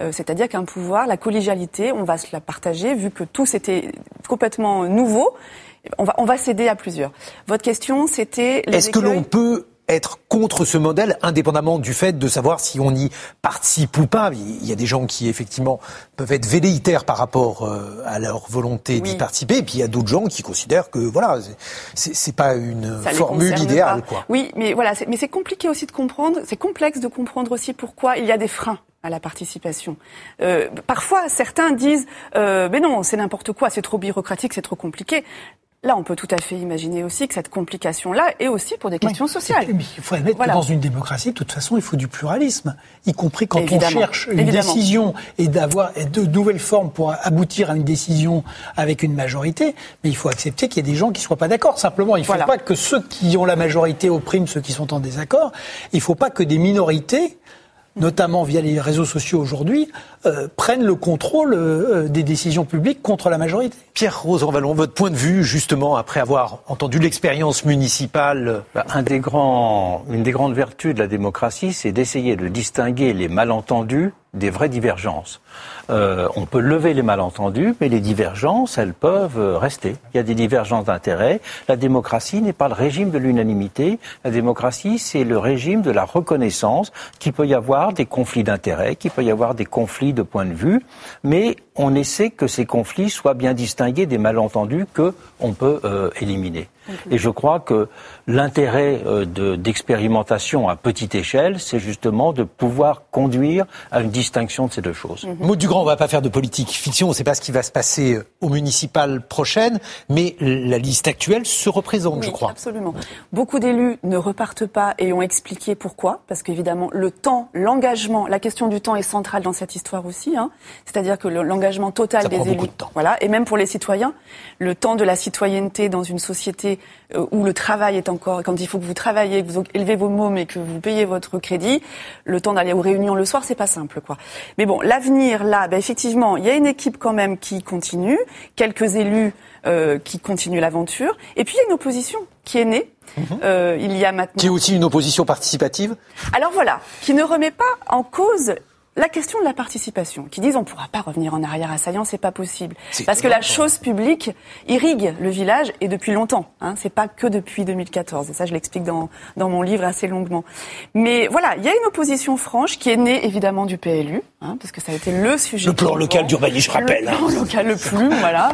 Euh, c'est-à-dire qu'un pouvoir, la collégialité, on va se la partager, vu que tout c'était complètement nouveau on va, on va céder à plusieurs. Votre question, c'était... Est-ce que l'on peut être contre ce modèle, indépendamment du fait de savoir si on y participe ou pas? Il y a des gens qui, effectivement, peuvent être velléitaires par rapport euh, à leur volonté d'y participer, et puis il y a d'autres gens qui considèrent que, voilà, c'est pas une formule idéale. Quoi. Oui, mais voilà, mais c'est compliqué aussi de comprendre, c'est complexe de comprendre aussi pourquoi il y a des freins à la participation. Euh, parfois, certains disent euh, mais non, c'est n'importe quoi, c'est trop bureaucratique, c'est trop compliqué. Là, on peut tout à fait imaginer aussi que cette complication-là est aussi pour des questions sociales. Mais il faut admettre que dans une démocratie, de toute façon, il faut du pluralisme, y compris quand on cherche une décision et d'avoir de nouvelles formes pour aboutir à une décision avec une majorité. Mais il faut accepter qu'il y ait des gens qui ne soient pas d'accord. Simplement, il ne faut pas que ceux qui ont la majorité oppriment ceux qui sont en désaccord. Il ne faut pas que des minorités notamment via les réseaux sociaux aujourd'hui, euh, prennent le contrôle euh, des décisions publiques contre la majorité. Pierre Rosanvallon, votre point de vue, justement, après avoir entendu l'expérience municipale bah, un des grands, Une des grandes vertus de la démocratie, c'est d'essayer de distinguer les malentendus des vraies divergences. Euh, on peut lever les malentendus, mais les divergences, elles peuvent rester. Il y a des divergences d'intérêts. La démocratie n'est pas le régime de l'unanimité. La démocratie, c'est le régime de la reconnaissance qu'il peut y avoir des conflits d'intérêts, qu'il peut y avoir des conflits de points de vue, mais on essaie que ces conflits soient bien distingués des malentendus que on peut euh, éliminer. Et je crois que l'intérêt euh, d'expérimentation à petite échelle, c'est justement de pouvoir conduire à une distinction de ces deux choses. Mm Maud Dugrand, on ne va pas faire de politique fiction, on ne sait pas ce qui va se passer euh, aux municipales prochaines, mais la liste actuelle se représente, je crois. Absolument. Beaucoup d'élus ne repartent pas et ont expliqué pourquoi, parce qu'évidemment, le temps, l'engagement, la question du temps est centrale dans cette histoire aussi. Hein. C'est-à-dire que l'engagement total des élus, voilà, et même pour les citoyens, le temps de la citoyenneté dans une société euh, où le travail est encore, quand il faut que vous travaillez, que vous élevez vos mômes et que vous payez votre crédit, le temps d'aller aux réunions le soir, c'est pas simple, quoi. Mais bon, l'avenir, là, ben, effectivement, il y a une équipe quand même qui continue, quelques élus euh, qui continuent l'aventure, et puis il y a une opposition qui est née. Mhm. Euh, il y a maintenant. Qui est aussi une opposition participative Alors voilà, qui ne remet pas en cause la question de la participation, qui disent on ne pourra pas revenir en arrière à Saillant, c'est pas possible. Parce que la chose publique irrigue le village et depuis longtemps. Hein, c'est pas que depuis 2014. Et ça, je l'explique dans, dans mon livre assez longuement. Mais voilà, il y a une opposition franche qui est née évidemment du PLU, hein, parce que ça a été le sujet. Le plan local d'urbanisme, je rappelle. Le plan local le plus, (laughs) voilà.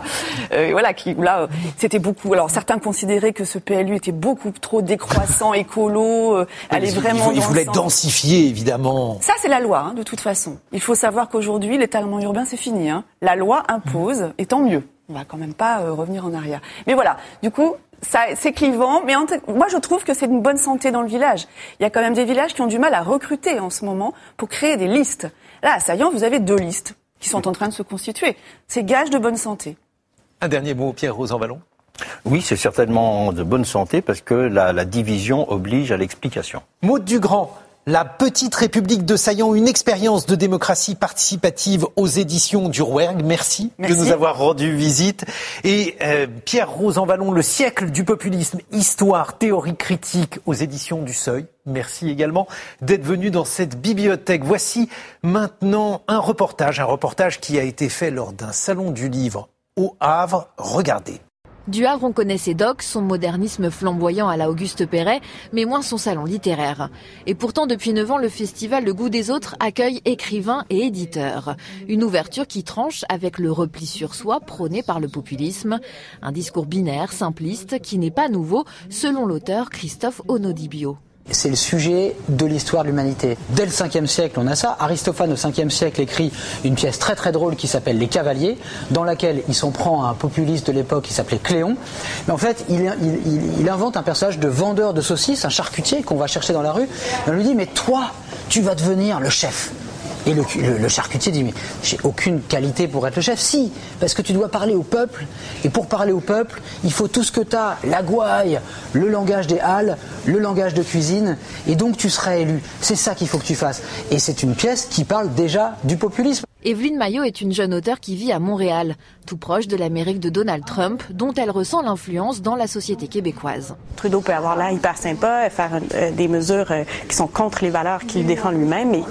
Euh, voilà, qui là, c'était beaucoup. Alors certains considéraient que ce PLU était beaucoup trop décroissant, (laughs) écolo, euh, allait vraiment. Il, voulait densifier, évidemment. Ça, c'est la loi, hein, de toute façon. Il faut savoir qu'aujourd'hui, l'étalement urbain, c'est fini. Hein. La loi impose, et tant mieux. On va quand même pas euh, revenir en arrière. Mais voilà, du coup, c'est clivant, mais moi je trouve que c'est une bonne santé dans le village. Il y a quand même des villages qui ont du mal à recruter en ce moment pour créer des listes. Là, à Saillant, vous avez deux listes qui sont en train de se constituer. C'est gage de bonne santé. Un dernier mot, Pierre Rosanvallon. Oui, c'est certainement de bonne santé parce que la, la division oblige à l'explication. Maud Dugrand, la petite République de Saillant, une expérience de démocratie participative aux éditions du Rouergue. Merci, Merci. de nous avoir rendu visite. Et euh, Pierre Rosanvallon, le siècle du populisme, histoire, théorie critique aux éditions du Seuil. Merci également d'être venu dans cette bibliothèque. Voici maintenant un reportage, un reportage qui a été fait lors d'un salon du livre au Havre. Regardez. Du Havre, on connaît ses docs, son modernisme flamboyant à la Auguste Perret, mais moins son salon littéraire. Et pourtant, depuis 9 ans, le festival Le Goût des Autres accueille écrivains et éditeurs. Une ouverture qui tranche avec le repli sur soi prôné par le populisme. Un discours binaire, simpliste, qui n'est pas nouveau, selon l'auteur Christophe Onodibio. C'est le sujet de l'histoire de l'humanité. Dès le 5e siècle, on a ça. Aristophane, au 5e siècle, écrit une pièce très très drôle qui s'appelle Les Cavaliers, dans laquelle il s'en prend à un populiste de l'époque qui s'appelait Cléon. Mais en fait, il, invente un personnage de vendeur de saucisses, un charcutier qu'on va chercher dans la rue. Et on lui dit, mais toi, tu vas devenir le chef. Et le charcutier dit, mais j'ai aucune qualité pour être le chef. Si, parce que tu dois parler au peuple. Et pour parler au peuple, il faut tout ce que tu as, la gouaille, le langage des halles, le langage de cuisine. Et donc tu seras élu. C'est ça qu'il faut que tu fasses. Et c'est une pièce qui parle déjà du populisme. Evelyne Maillot est une jeune auteure qui vit à Montréal, tout proche de l'Amérique de Donald Trump, dont elle ressent l'influence dans la société québécoise. Trudeau peut avoir l'air hyper sympa, faire euh, des mesures euh, qui sont contre les valeurs qu'il défend lui-même, mais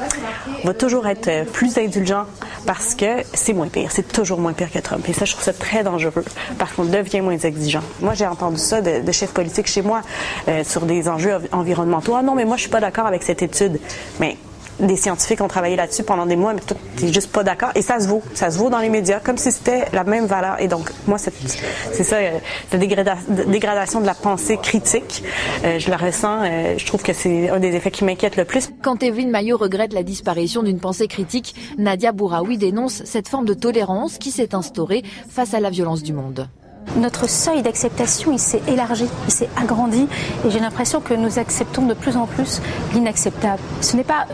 on va toujours être euh, plus indulgent parce que c'est moins pire. C'est toujours moins pire que Trump. Et ça, je trouve ça très dangereux parce qu'on devient moins exigeant. Moi, j'ai entendu ça de, de chefs politiques chez moi euh, sur des enjeux env- environnementaux. Ah non, mais moi, je suis pas d'accord avec cette étude. Mais des scientifiques ont travaillé là-dessus pendant des mois, mais toi, t'es juste pas d'accord. Et ça se vaut. Ça se vaut dans les médias, comme si c'était la même valeur. Et donc, moi, c'est ça, euh, la dégrada- dégradation de la pensée critique. euh, je la ressens. euh, je trouve que c'est un des effets qui m'inquiète le plus. Quand Evelyne Maillot regrette la disparition d'une pensée critique, Nadia Bouraoui dénonce cette forme de tolérance qui s'est instaurée face à la violence du monde. Notre seuil d'acceptation, il s'est élargi, il s'est agrandi et j'ai l'impression que nous acceptons de plus en plus l'inacceptable. Ce n'est pas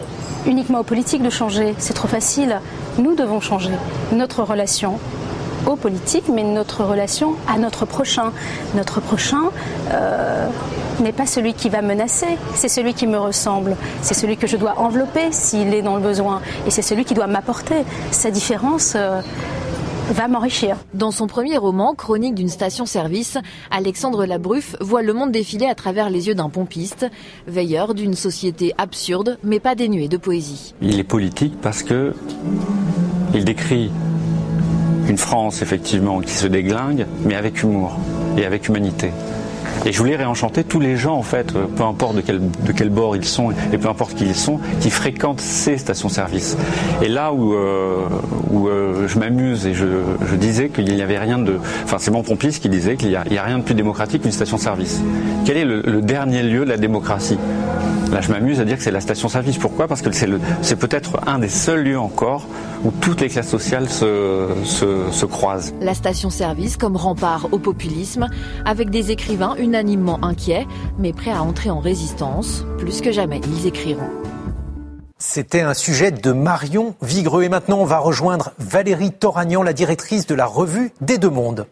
uniquement aux politiques de changer, c'est trop facile. Nous devons changer notre relation aux politiques, mais notre relation à notre prochain. Notre prochain euh, n'est pas celui qui va menacer, c'est celui qui me ressemble, c'est celui que je dois envelopper s'il est dans le besoin, et c'est celui qui doit m'apporter. Sa différence euh, va m'enrichir. Dans son premier roman, Chronique d'une station-service, Alexandre Labruffe voit le monde défiler à travers les yeux d'un pompiste, veilleur d'une société absurde mais pas dénuée de poésie. Il est politique parce que il décrit une France effectivement qui se déglingue, mais avec humour et avec humanité. Et je voulais réenchanter tous les gens, en fait, euh, peu importe de quel, de quel bord ils sont et peu importe qui ils sont, qui fréquentent ces stations-service. Et là où, euh, où euh, je m'amuse et je, disais qu'il n'y avait rien de... Enfin, c'est mon pompiste qui disait qu'il n'y a, rien de plus démocratique qu'une station-service. Quel est le dernier lieu de la démocratie? Là, je m'amuse à dire que c'est la station-service. Pourquoi? Parce que c'est le- c'est peut-être un des seuls lieux encore où toutes les classes sociales se, se, se croisent. La station-service comme rempart au populisme, avec des écrivains unanimement inquiets, mais prêts à entrer en résistance. Plus que jamais, ils écriront. C'était un sujet de Marion Vigreux. Et maintenant, on va rejoindre Valérie Toragnan, la directrice de la revue des Deux Mondes.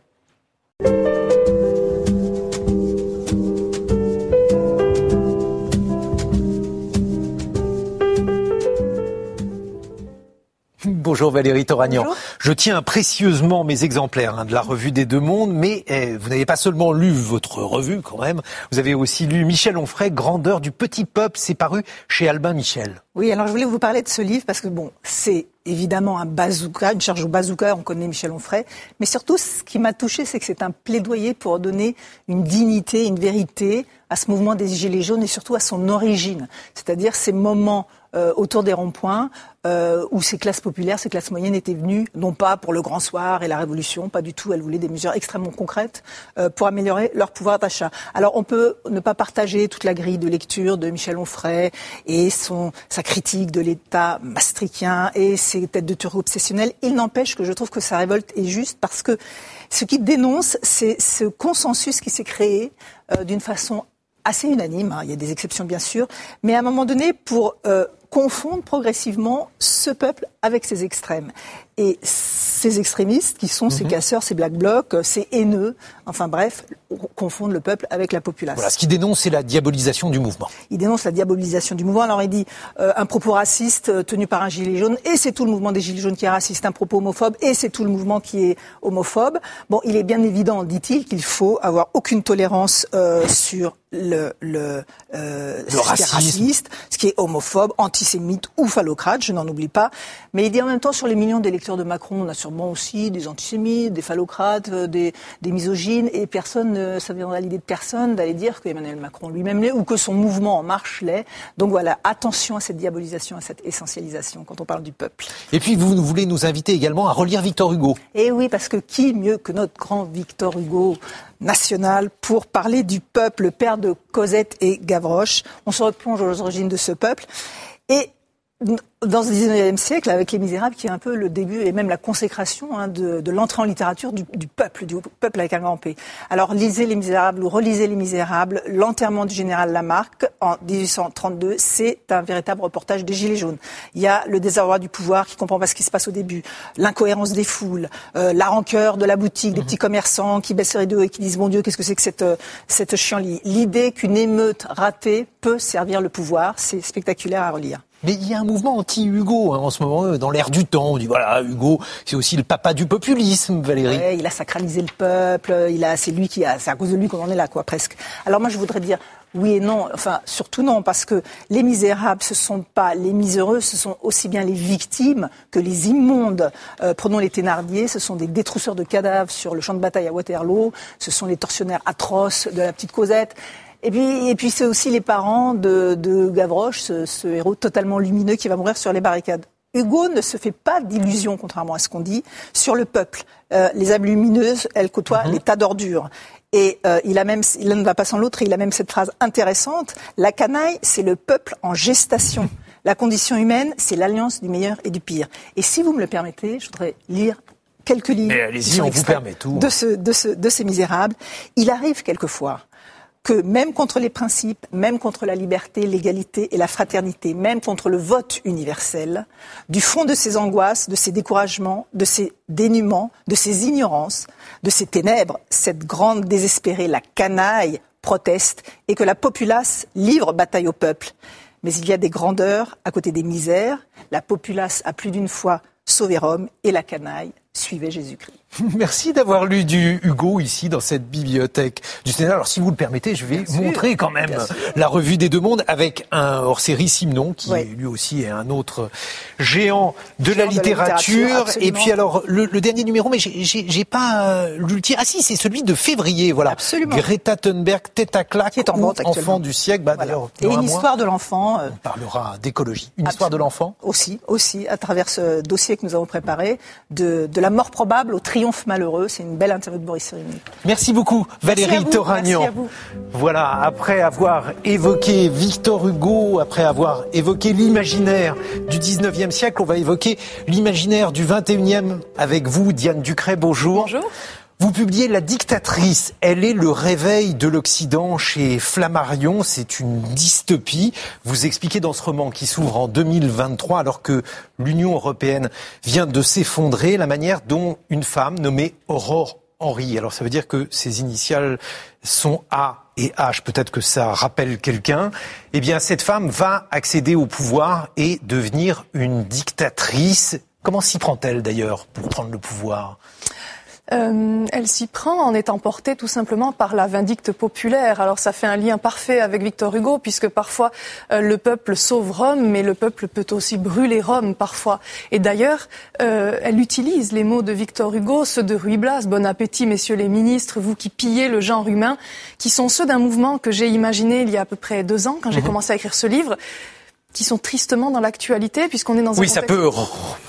Bonjour Valérie Toragnan. Je tiens précieusement mes exemplaires hein, de la revue des Deux Mondes, mais eh, vous n'avez pas seulement lu votre revue quand même, vous avez aussi lu Michel Onfray, Grandeur du petit peuple, c'est paru chez Albin Michel. Oui, alors je voulais vous parler de ce livre parce que bon, c'est évidemment un bazooka, une charge au bazooka, on connaît Michel Onfray, mais surtout ce qui m'a touché, c'est que c'est un plaidoyer pour donner une dignité, une vérité à ce mouvement des Gilets jaunes et surtout à son origine, c'est-à-dire ces moments euh, autour des ronds-points euh, où ces classes populaires, ces classes moyennes étaient venues, non pas pour le grand soir et la révolution, pas du tout, elles voulaient des mesures extrêmement concrètes euh, pour améliorer leur pouvoir d'achat. Alors on peut ne pas partager toute la grille de lecture de Michel Onfray et son, sa critique de l'État maastrichtien et ses têtes de turc obsessionnelles. Il n'empêche que je trouve que sa révolte est juste parce que ce qu'il dénonce, c'est ce consensus qui s'est créé euh, d'une façon assez unanime, hein, il y a des exceptions bien sûr, mais à un moment donné pour euh, confondre progressivement ce peuple avec ses extrêmes. Et ces extrémistes, qui sont ces Mhm. casseurs, ces black blocs, euh, ces haineux, enfin bref, confondent le peuple avec la population. Voilà, ce qui dénonce, c'est la diabolisation du mouvement. Il dénonce la diabolisation du mouvement. Alors il dit euh, un propos raciste euh, tenu par un gilet jaune et c'est tout le mouvement des gilets jaunes qui est raciste, un propos homophobe et c'est tout le mouvement qui est homophobe. Bon, il est bien évident, dit-il, qu'il faut avoir aucune tolérance euh, sur le, le, euh, ce qui est racisme. raciste, ce qui est homophobe, antisémite ou phallocrate, je n'en oublie pas. Mais il dit en même temps sur les millions d'électeurs de Macron, on a sûrement aussi des antisémites, des phallocrates, euh, des, des misogynes, et personne, ne- ça viendra à l'idée de personne d'aller dire que Emmanuel Macron lui-même l'est ou que son mouvement En Marche l'est. Donc voilà, attention à cette diabolisation, à cette essentialisation quand on parle du peuple. Et puis, vous voulez nous inviter également à relire Victor Hugo. Et oui, parce que qui mieux que notre grand Victor Hugo national pour parler du peuple, le père de Cosette et Gavroche? On se replonge aux origines de ce peuple. Et dans ce 19e siècle, avec Les Misérables, qui est un peu le début et même la consécration hein, de, de l'entrée en littérature du, du peuple, du peuple avec un grand P. Alors lisez Les Misérables ou relisez Les Misérables. L'enterrement du général Lamarck en 1832, c'est un véritable reportage des Gilets jaunes. Il y a le désarroi du pouvoir qui comprend pas ce qui se passe au début, l'incohérence des foules, euh, la rancœur de la boutique, des petits commerçants qui baissent les rideaux et qui disent mon Dieu, qu'est-ce que c'est que cette, euh, cette chienlit L'idée qu'une émeute ratée peut servir le pouvoir, c'est spectaculaire à relire. Mais il y a un mouvement anti-Hugo hein, en ce moment, euh, dans l'air du temps. On dit voilà, Hugo, c'est aussi le papa du populisme, Valérie. Il a sacralisé le peuple, il a, c'est lui qui a, c'est à cause de lui qu'on en est là, quoi, presque. Alors moi, je voudrais dire oui et non, enfin surtout non, parce que les misérables, ce sont pas les miséreux, ce sont aussi bien les victimes que les immondes. Euh, prenons les Thénardier, ce sont des détrousseurs de cadavres sur le champ de bataille à Waterloo, ce sont les tortionnaires atroces de la petite Cosette. Et puis, et puis c'est aussi les parents de, de Gavroche, ce, ce héros totalement lumineux qui va mourir sur les barricades. Hugo ne se fait pas d'illusions, contrairement à ce qu'on dit, sur le peuple. Euh, les âmes lumineuses, elles côtoient les tas d'ordures. Et euh, il a même, il ne va pas sans l'autre, il a même cette phrase intéressante la canaille, c'est le peuple en gestation. La condition humaine, c'est l'alliance du meilleur et du pire. Et si vous me le permettez, je voudrais lire quelques qui sont on vous permet tout. de, ce, de, ce, de ces misérables. Il arrive quelquefois que même contre les principes, même contre la liberté, l'égalité et la fraternité, même contre le vote universel, du fond de ces angoisses, de ces découragements, de ces dénuements, de ces ignorances, de ces ténèbres, cette grande désespérée, la canaille, proteste et que la populace livre bataille au peuple. Mais il y a des grandeurs à côté des misères. La populace a plus d'une fois sauvé Rome et la canaille suivait Jésus-Christ. (laughs) Merci d'avoir lu du Hugo ici dans cette bibliothèque du Sénat. Alors si vous le permettez, je vais montrer quand même la revue des deux mondes avec un hors-série Simon qui lui aussi est un autre géant de la Géant de la littérature. Et absolument. puis alors le, le dernier numéro, mais j'ai- pas euh, lu le titre. Ah si, c'est celui de février. Voilà. Greta Thunberg, tête à claque, Qui est en vente enfant du siècle. Bah, d'ailleurs, Et une mois, histoire de l'enfant. euh, on parlera d'écologie. Une histoire de l'enfant. Aussi, aussi, à travers ce dossier que nous avons préparé, de, de la mort probable au triomphe malheureux. C'est une belle interview de Boris Cyrulnik. Merci beaucoup, Merci Valérie à vous, Toragnan. merci à vous. Voilà, après avoir évoqué Victor Hugo, après avoir évoqué l'imaginaire du 19e siècle, on va évoquer l'imaginaire du 21e avec vous, Diane Ducret. Bonjour. Bonjour. Vous publiez La dictatrice. Elle est le réveil de l'Occident chez Flammarion. C'est une dystopie. Vous expliquez dans ce roman qui s'ouvre en 2023 alors que l'Union européenne vient de s'effondrer la manière dont une femme nommée Aurore Henry, alors ça veut dire que ses initiales sont A et H, peut-être que ça rappelle quelqu'un, eh bien cette femme va accéder au pouvoir et devenir une dictatrice. Comment s'y prend-elle d'ailleurs pour prendre le pouvoir? Euh, elle s'y prend en étant portée tout simplement par la vindicte populaire. Alors ça fait un lien parfait avec Victor Hugo, puisque parfois euh, le peuple sauve Rome, mais le peuple peut aussi brûler Rome parfois. Et d'ailleurs, euh, elle utilise les mots de Victor Hugo, ceux de Ruy Blas, bon appétit messieurs les ministres, vous qui pillez le genre humain, qui sont ceux d'un mouvement que j'ai imaginé il y a à peu près deux ans, quand j'ai Mhm. commencé à écrire ce livre qui sont tristement dans l'actualité puisqu'on est dans un Oui, ça contexte- peut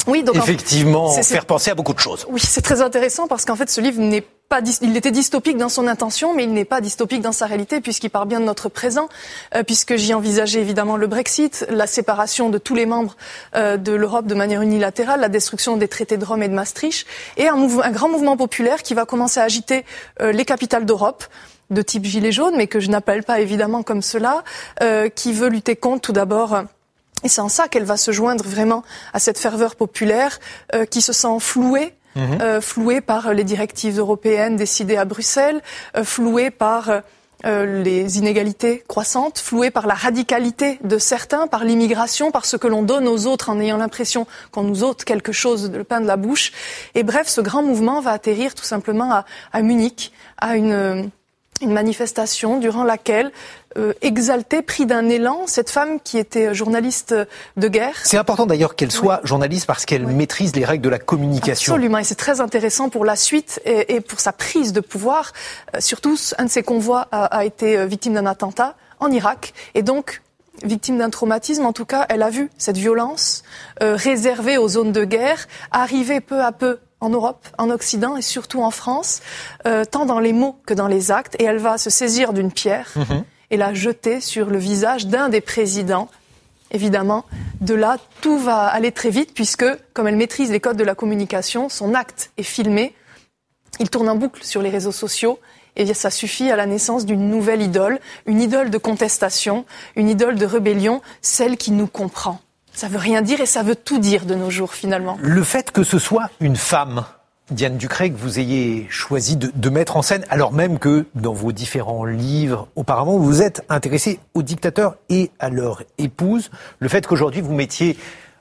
Oui, donc effectivement faire penser à beaucoup de choses. oui, c'est très intéressant parce qu'en fait, ce livre n'est pas, il était dystopique dans son intention, mais il n'est pas dystopique dans sa réalité puisqu'il part bien de notre présent, euh, puisque j'y envisageais évidemment le Brexit, la séparation de tous les membres euh, de l'Europe de manière unilatérale, la destruction des traités de Rome et de Maastricht, et un, mouvement- un grand mouvement populaire qui va commencer à agiter euh, les capitales d'Europe de type gilet jaune, mais que je n'appelle pas évidemment comme cela, euh, qui veut lutter contre tout d'abord Et c'est en ça qu'elle va se joindre vraiment à cette ferveur populaire euh, qui se sent flouée Mhm. euh, flouée par les directives européennes décidées à Bruxelles, euh, flouée par euh, les inégalités croissantes, flouée par la radicalité de certains, par l'immigration, par ce que l'on donne aux autres en ayant l'impression qu'on nous ôte quelque chose, le pain de la bouche. Et bref, ce grand mouvement va atterrir tout simplement à, à Munich, à une, une manifestation durant laquelle, euh, exaltée, pris d'un élan, cette femme qui était journaliste de guerre, C'est important d'ailleurs qu'elle soit journaliste parce qu'elle maîtrise les règles de la communication. Absolument, et c'est très intéressant pour la suite et, et pour sa prise de pouvoir. Euh, surtout, un de ses convois a, a été euh, victime d'un attentat en Irak, et donc victime d'un traumatisme. En tout cas, elle a vu cette violence euh, réservée aux zones de guerre arriver peu à peu en Europe, en Occident et surtout en France, euh, tant dans les mots que dans les actes. Et elle va se saisir d'une pierre et la jeter sur le visage d'un des présidents. Évidemment, de là, tout va aller très vite puisque, comme elle maîtrise les codes de la communication, son acte est filmé. Il tourne en boucle sur les réseaux sociaux et ça suffit à la naissance d'une nouvelle idole, une idole de contestation, une idole de rébellion, celle qui nous comprend. Ça veut rien dire et ça veut tout dire de nos jours finalement. Le fait que ce soit une femme, Diane Ducret, que vous ayez choisi de, mettre en scène, alors même que dans vos différents livres auparavant, vous êtes intéressé aux dictateurs et à leur épouse, le fait qu'aujourd'hui vous mettiez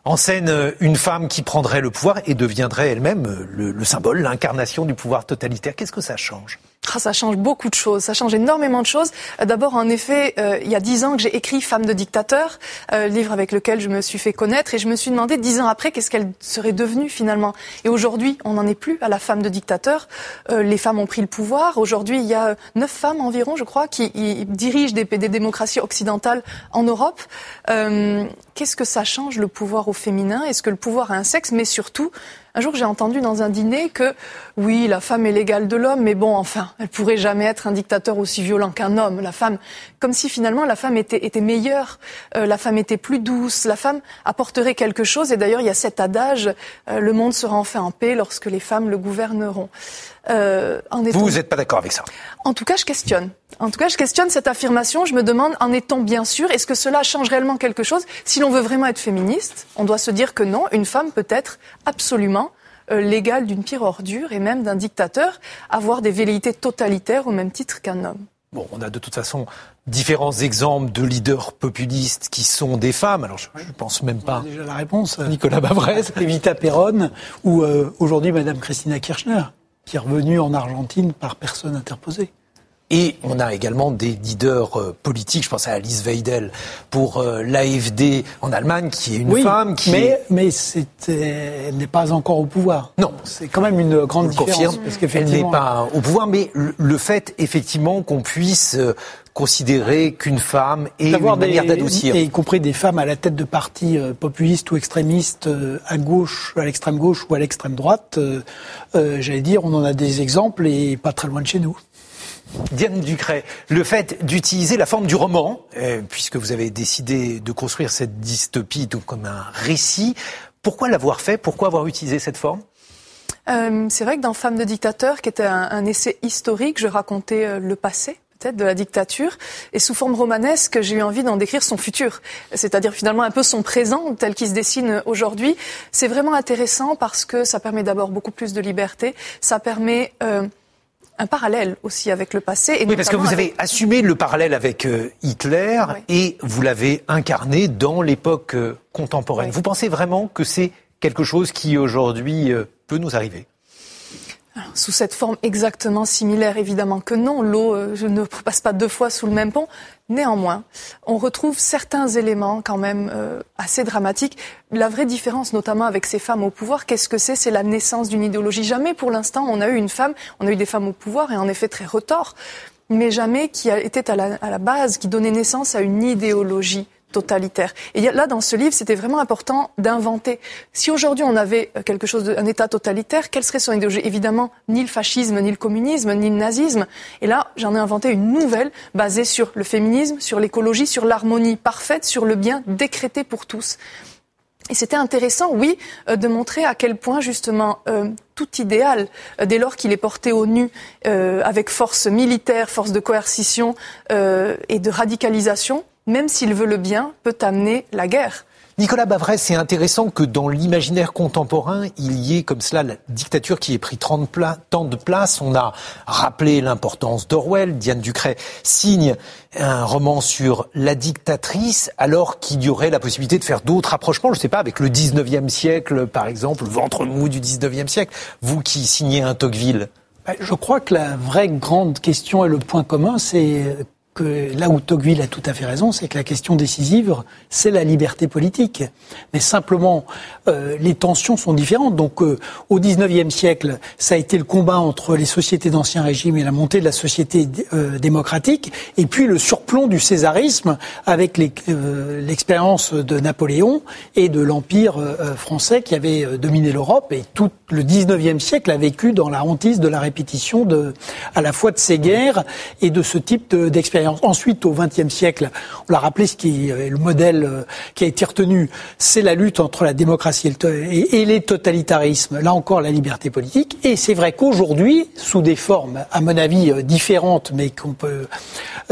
en scène une femme qui prendrait le pouvoir et deviendrait elle-même le, le symbole, l'incarnation du pouvoir totalitaire, qu'est-ce que ça change? Ah, ça change beaucoup de choses, ça change énormément de choses. Euh, D'abord, en effet, euh, il y a dix ans que j'ai écrit Femme de dictateur, euh, livre avec lequel je me suis fait connaître, et je me suis demandé dix ans après qu'est-ce qu'elle serait devenue finalement. Et aujourd'hui, on n'en est plus à la femme de dictateur. Les femmes ont pris le pouvoir. Aujourd'hui, il y a neuf femmes environ, je crois, qui dirigent des, des démocraties occidentales en Europe. Qu'est-ce que ça change le pouvoir au féminin? Est-ce que le pouvoir a un sexe? Mais surtout, un jour, j'ai entendu dans un dîner que oui, la femme est l'égale de l'homme, mais bon, enfin, elle pourrait jamais être un dictateur aussi violent qu'un homme. La femme, comme si finalement la femme était, meilleure, euh, la femme était plus douce, la femme apporterait quelque chose. Et d'ailleurs, il y a cet adage euh, le monde sera enfin en paix lorsque les femmes le gouverneront. Euh, en étant- Vous, vous n'êtes pas d'accord avec ça en tout cas, je questionne. En tout cas, je questionne cette affirmation. Je me demande, en étant bien sûr, est-ce que cela change réellement quelque chose Si l'on veut vraiment être féministe, on doit se dire que non, une femme peut être absolument euh, l'égale d'une pire ordure et même d'un dictateur, avoir des velléités totalitaires au même titre qu'un homme. Bon, on a de toute façon différents exemples de leaders populistes qui sont des femmes. Alors, je, je pense même pas. Déjà la réponse. euh, Nicolas Bavrez. Evita Perron ou euh, aujourd'hui Madame Christina Kirchner, qui est revenue en Argentine par personne interposée. Et on a également des leaders euh, politiques, je pense à Alice Weidel pour euh, l'AFD en Allemagne, qui est une oui, femme qui mais, est... mais elle n'est pas encore au pouvoir. Non. C'est quand même une grande différence. confirme, parce elle qu'effectivement- n'est pas au pouvoir, mais le, le fait effectivement qu'on puisse euh, considérer qu'une femme ait une manière d'adoucir. et y compris des femmes à la tête de partis euh, populistes ou extrémistes euh, à gauche, à l'extrême gauche ou à l'extrême droite, euh, euh, j'allais dire, on en a des exemples et pas très loin de chez nous. Diane Ducret, le fait d'utiliser la forme du roman, euh, puisque vous avez décidé de construire cette dystopie donc comme un récit, pourquoi l'avoir fait? Pourquoi avoir utilisé cette forme? Euh, c'est vrai que dans Femme de dictateur, qui était un, un essai historique, je racontais euh, le passé peut-être de la dictature et sous forme romanesque j'ai eu envie d'en décrire son futur. C'est-à-dire finalement un peu son présent tel qu'il se dessine aujourd'hui. C'est vraiment intéressant parce que ça permet d'abord beaucoup plus de liberté. Ça permet euh, un parallèle aussi avec le passé et Oui, parce que vous avez avec- assumé le parallèle avec euh, Hitler et vous l'avez incarné dans l'époque euh, contemporaine. Vous pensez vraiment que c'est quelque chose qui aujourd'hui peut nous arriver? Sous cette forme exactement similaire, évidemment que non. L'eau euh, je ne passe pas deux fois sous le même pont. Néanmoins, on retrouve certains éléments quand même euh, assez dramatiques. La vraie différence, notamment avec ces femmes au pouvoir, qu'est-ce que c'est? C'est la naissance d'une idéologie. Jamais, pour l'instant, on a eu une femme, on a eu des femmes au pouvoir, et en effet très retors, mais jamais qui était à la, à la base, qui donnait naissance à une idéologie totalitaire. Et là, dans ce livre, c'était vraiment important d'inventer. Si aujourd'hui on avait euh, quelque chose, de, un État totalitaire, quelle serait son idéologie? Évidemment, ni le fascisme, ni le communisme, ni le nazisme. Et là, j'en ai inventé une nouvelle basée sur le féminisme, sur l'écologie, sur l'harmonie parfaite, sur le bien décrété pour tous. Et c'était intéressant, oui, euh, de montrer à quel point justement euh, tout idéal, dès lors qu'il est porté au nu avec force militaire, force de coercition et de radicalisation, même s'il veut le bien, peut amener la guerre. Nicolas Bavrez, c'est intéressant que dans l'imaginaire contemporain, il y ait comme cela la dictature qui ait pris tant de place. On a rappelé l'importance d'Orwell. Diane Ducret signe un roman sur la dictatrice, alors qu'il y aurait la possibilité de faire d'autres approchements, je ne sais pas, avec le 19e siècle, par exemple, le ventre mou du 19e siècle. Vous qui signez un Tocqueville. Ben, je crois que la vraie grande question et le point commun, c'est là où Tocqueville a tout à fait raison, c'est que la question décisive, c'est la liberté politique. Mais simplement, euh, les tensions sont différentes. Donc, euh, au XIXe siècle, ça a été le combat entre les sociétés d'ancien régime et la montée de la société euh, démocratique, et puis le surplomb du césarisme avec l'expérience de Napoléon et de l'Empire français qui avait dominé l'Europe. Et tout le XIXe siècle a vécu dans la hantise de la répétition à la fois de ces guerres et de ce type d'expérience. Ensuite, au XXe siècle, on l'a rappelé, ce qui est le modèle euh, qui a été retenu, c'est la lutte entre la démocratie et les totalitarismes. Là encore, la liberté politique. Et c'est vrai qu'aujourd'hui, sous des formes, à mon avis, euh, différentes, mais qu'on peut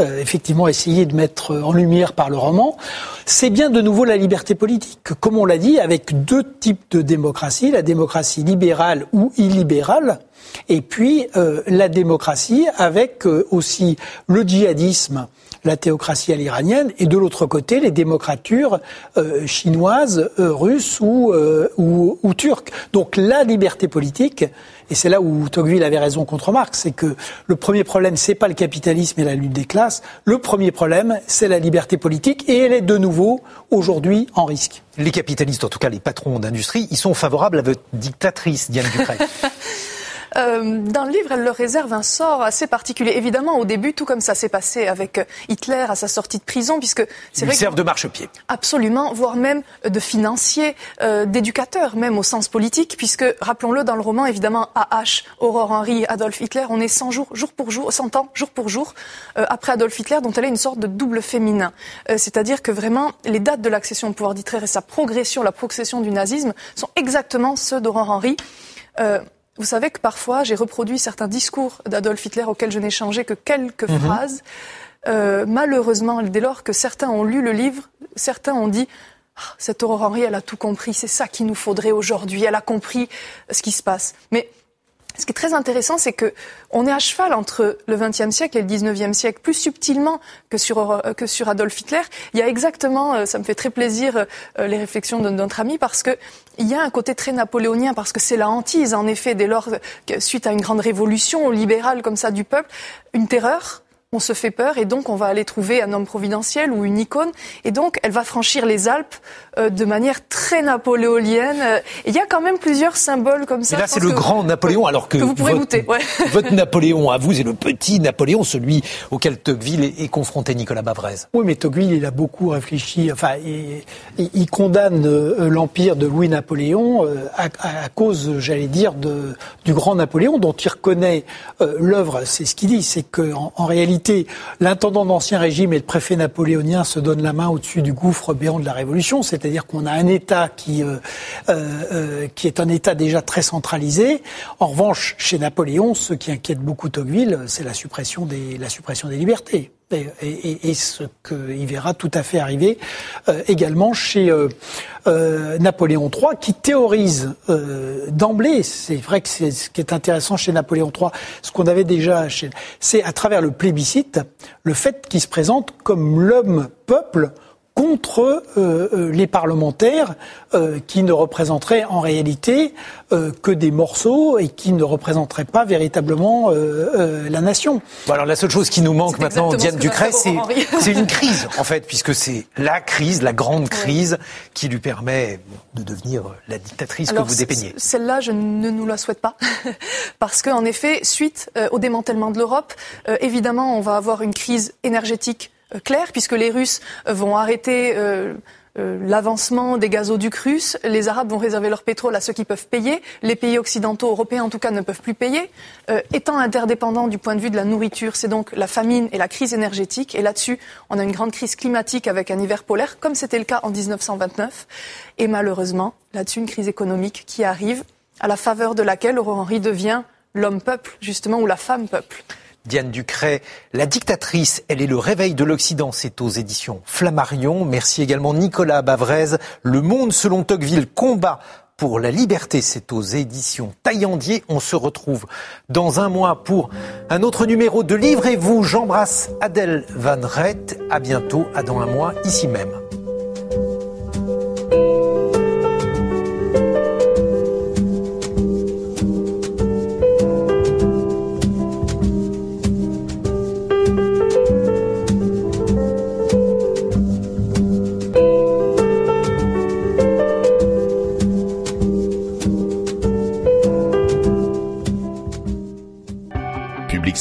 euh, effectivement essayer de mettre en lumière par le roman, c'est bien de nouveau la liberté politique. Comme on l'a dit, avec deux types de démocratie, la démocratie libérale ou illibérale et puis euh, la démocratie avec euh, aussi le djihadisme, la théocratie à l'iranienne, et de l'autre côté les démocratures euh, chinoises, russes ou, ou, ou, turques. Donc la liberté politique, et c'est là où Tocqueville avait raison contre Marx, c'est que le premier problème, c'est pas le capitalisme et la lutte des classes. Le premier problème, c'est la liberté politique, et elle est de nouveau aujourd'hui en risque. Les capitalistes, en tout cas les patrons d'industrie, ils sont favorables à votre dictatrice, Diane Ducret. (laughs) Euh, dans le livre, elle leur réserve un sort assez particulier. Évidemment, au début, tout comme ça s'est passé avec Hitler à sa sortie de prison, puisque c'est vrai. servent de marchepied. Absolument, voire même de financier, euh, d'éducateur, même au sens politique, puisque, rappelons-le, dans le roman, évidemment, A.H., Aurore Henry, Adolf Hitler, on est 100 jours, jour pour jour, 100 ans, jour pour jour, euh, après Adolf Hitler, dont elle est une sorte de double féminin. Euh, c'est-à-dire que vraiment, les dates de l'accession au pouvoir d'Hitler et sa progression, la progression du nazisme, sont exactement ceux d'Aurore Henry. Euh, vous savez que parfois, j'ai reproduit certains discours d'Adolf Hitler auxquels je n'ai changé que quelques mhm. phrases. Euh, malheureusement, dès lors que certains ont lu le livre, certains ont dit ah, cette Aurore Henry, elle a tout compris, c'est ça qu'il nous faudrait aujourd'hui, elle a compris ce qui se passe. Mais ce qui est très intéressant, c'est que on est à cheval entre le XXe siècle et le XIXe siècle, plus subtilement que sur, euh, Adolf Hitler. Il y a exactement, euh, ça me fait très plaisir, euh, les réflexions de notre ami, parce que il y a un côté très napoléonien, parce que c'est la hantise, en effet, dès lors, suite à une grande révolution libérale comme ça du peuple, une terreur, on se fait peur et donc on va aller trouver un homme providentiel ou une icône et donc elle va franchir les Alpes euh, de manière très napoléonienne. Euh, il y a quand même plusieurs symboles comme ça. Et là c'est le grand Napoléon alors que, vous pourrez votre, goûter. (laughs) votre Napoléon à vous est le petit Napoléon, celui auquel Tocqueville est, confronté, Nicolas Bavrez. Oui mais Tocqueville il a beaucoup réfléchi, enfin il, condamne euh, l'empire de Louis-Napoléon à, cause, j'allais dire, de, du grand Napoléon dont il reconnaît l'œuvre, c'est ce qu'il dit, c'est qu'en en réalité l'intendant d'Ancien Régime et le préfet napoléonien se donnent la main au-dessus du gouffre béant de la Révolution, c'est-à-dire qu'on a un État qui, euh, euh, euh, qui est un État déjà très centralisé. En revanche, chez Napoléon, ce qui inquiète beaucoup Tocqueville, c'est la suppression des, la suppression des libertés et, ce qu'il verra tout à fait arriver euh, également chez euh, euh, Napoléon III, qui théorise d'emblée, c'est vrai que c'est ce qui est intéressant chez Napoléon III, ce qu'on avait déjà chez... C'est à travers le plébiscite, le fait qu'il se présente comme l'homme-peuple contre euh, euh, les parlementaires euh, qui ne représenteraient en réalité que des morceaux et qui ne représenteraient pas véritablement la nation. Bon alors la seule chose qui nous manque maintenant, Diane Ducret, c'est une crise en fait, puisque c'est la crise, la grande crise qui lui permet de devenir la dictatrice que vous dépeignez. Celle-là, je ne nous la souhaite pas, (laughs) parce qu'en effet, suite au démantèlement de l'Europe, évidemment, on va avoir une crise énergétique euh, clair, puisque les Russes euh, vont arrêter euh, l'avancement des gazoducs russes, les Arabes vont réserver leur pétrole à ceux qui peuvent payer, les pays occidentaux, européens en tout cas, ne peuvent plus payer. étant interdépendants du point de vue de la nourriture, c'est donc la famine et la crise énergétique. Et là-dessus, on a une grande crise climatique avec un hiver polaire, comme c'était le cas en 1929. Et malheureusement, là-dessus, une crise économique qui arrive, à la faveur de laquelle Aurore Henry devient l'homme-peuple, justement, ou la femme-peuple. Diane Ducret, La dictatrice, elle est le réveil de l'Occident, c'est aux éditions Flammarion. Merci également Nicolas Bavrez, Le Monde selon Tocqueville, combat pour la liberté, c'est aux éditions Taillandier. On se retrouve dans un mois pour un autre numéro de Livrez-vous. J'embrasse Adèle Van Rett. À bientôt, à dans un mois, ici même.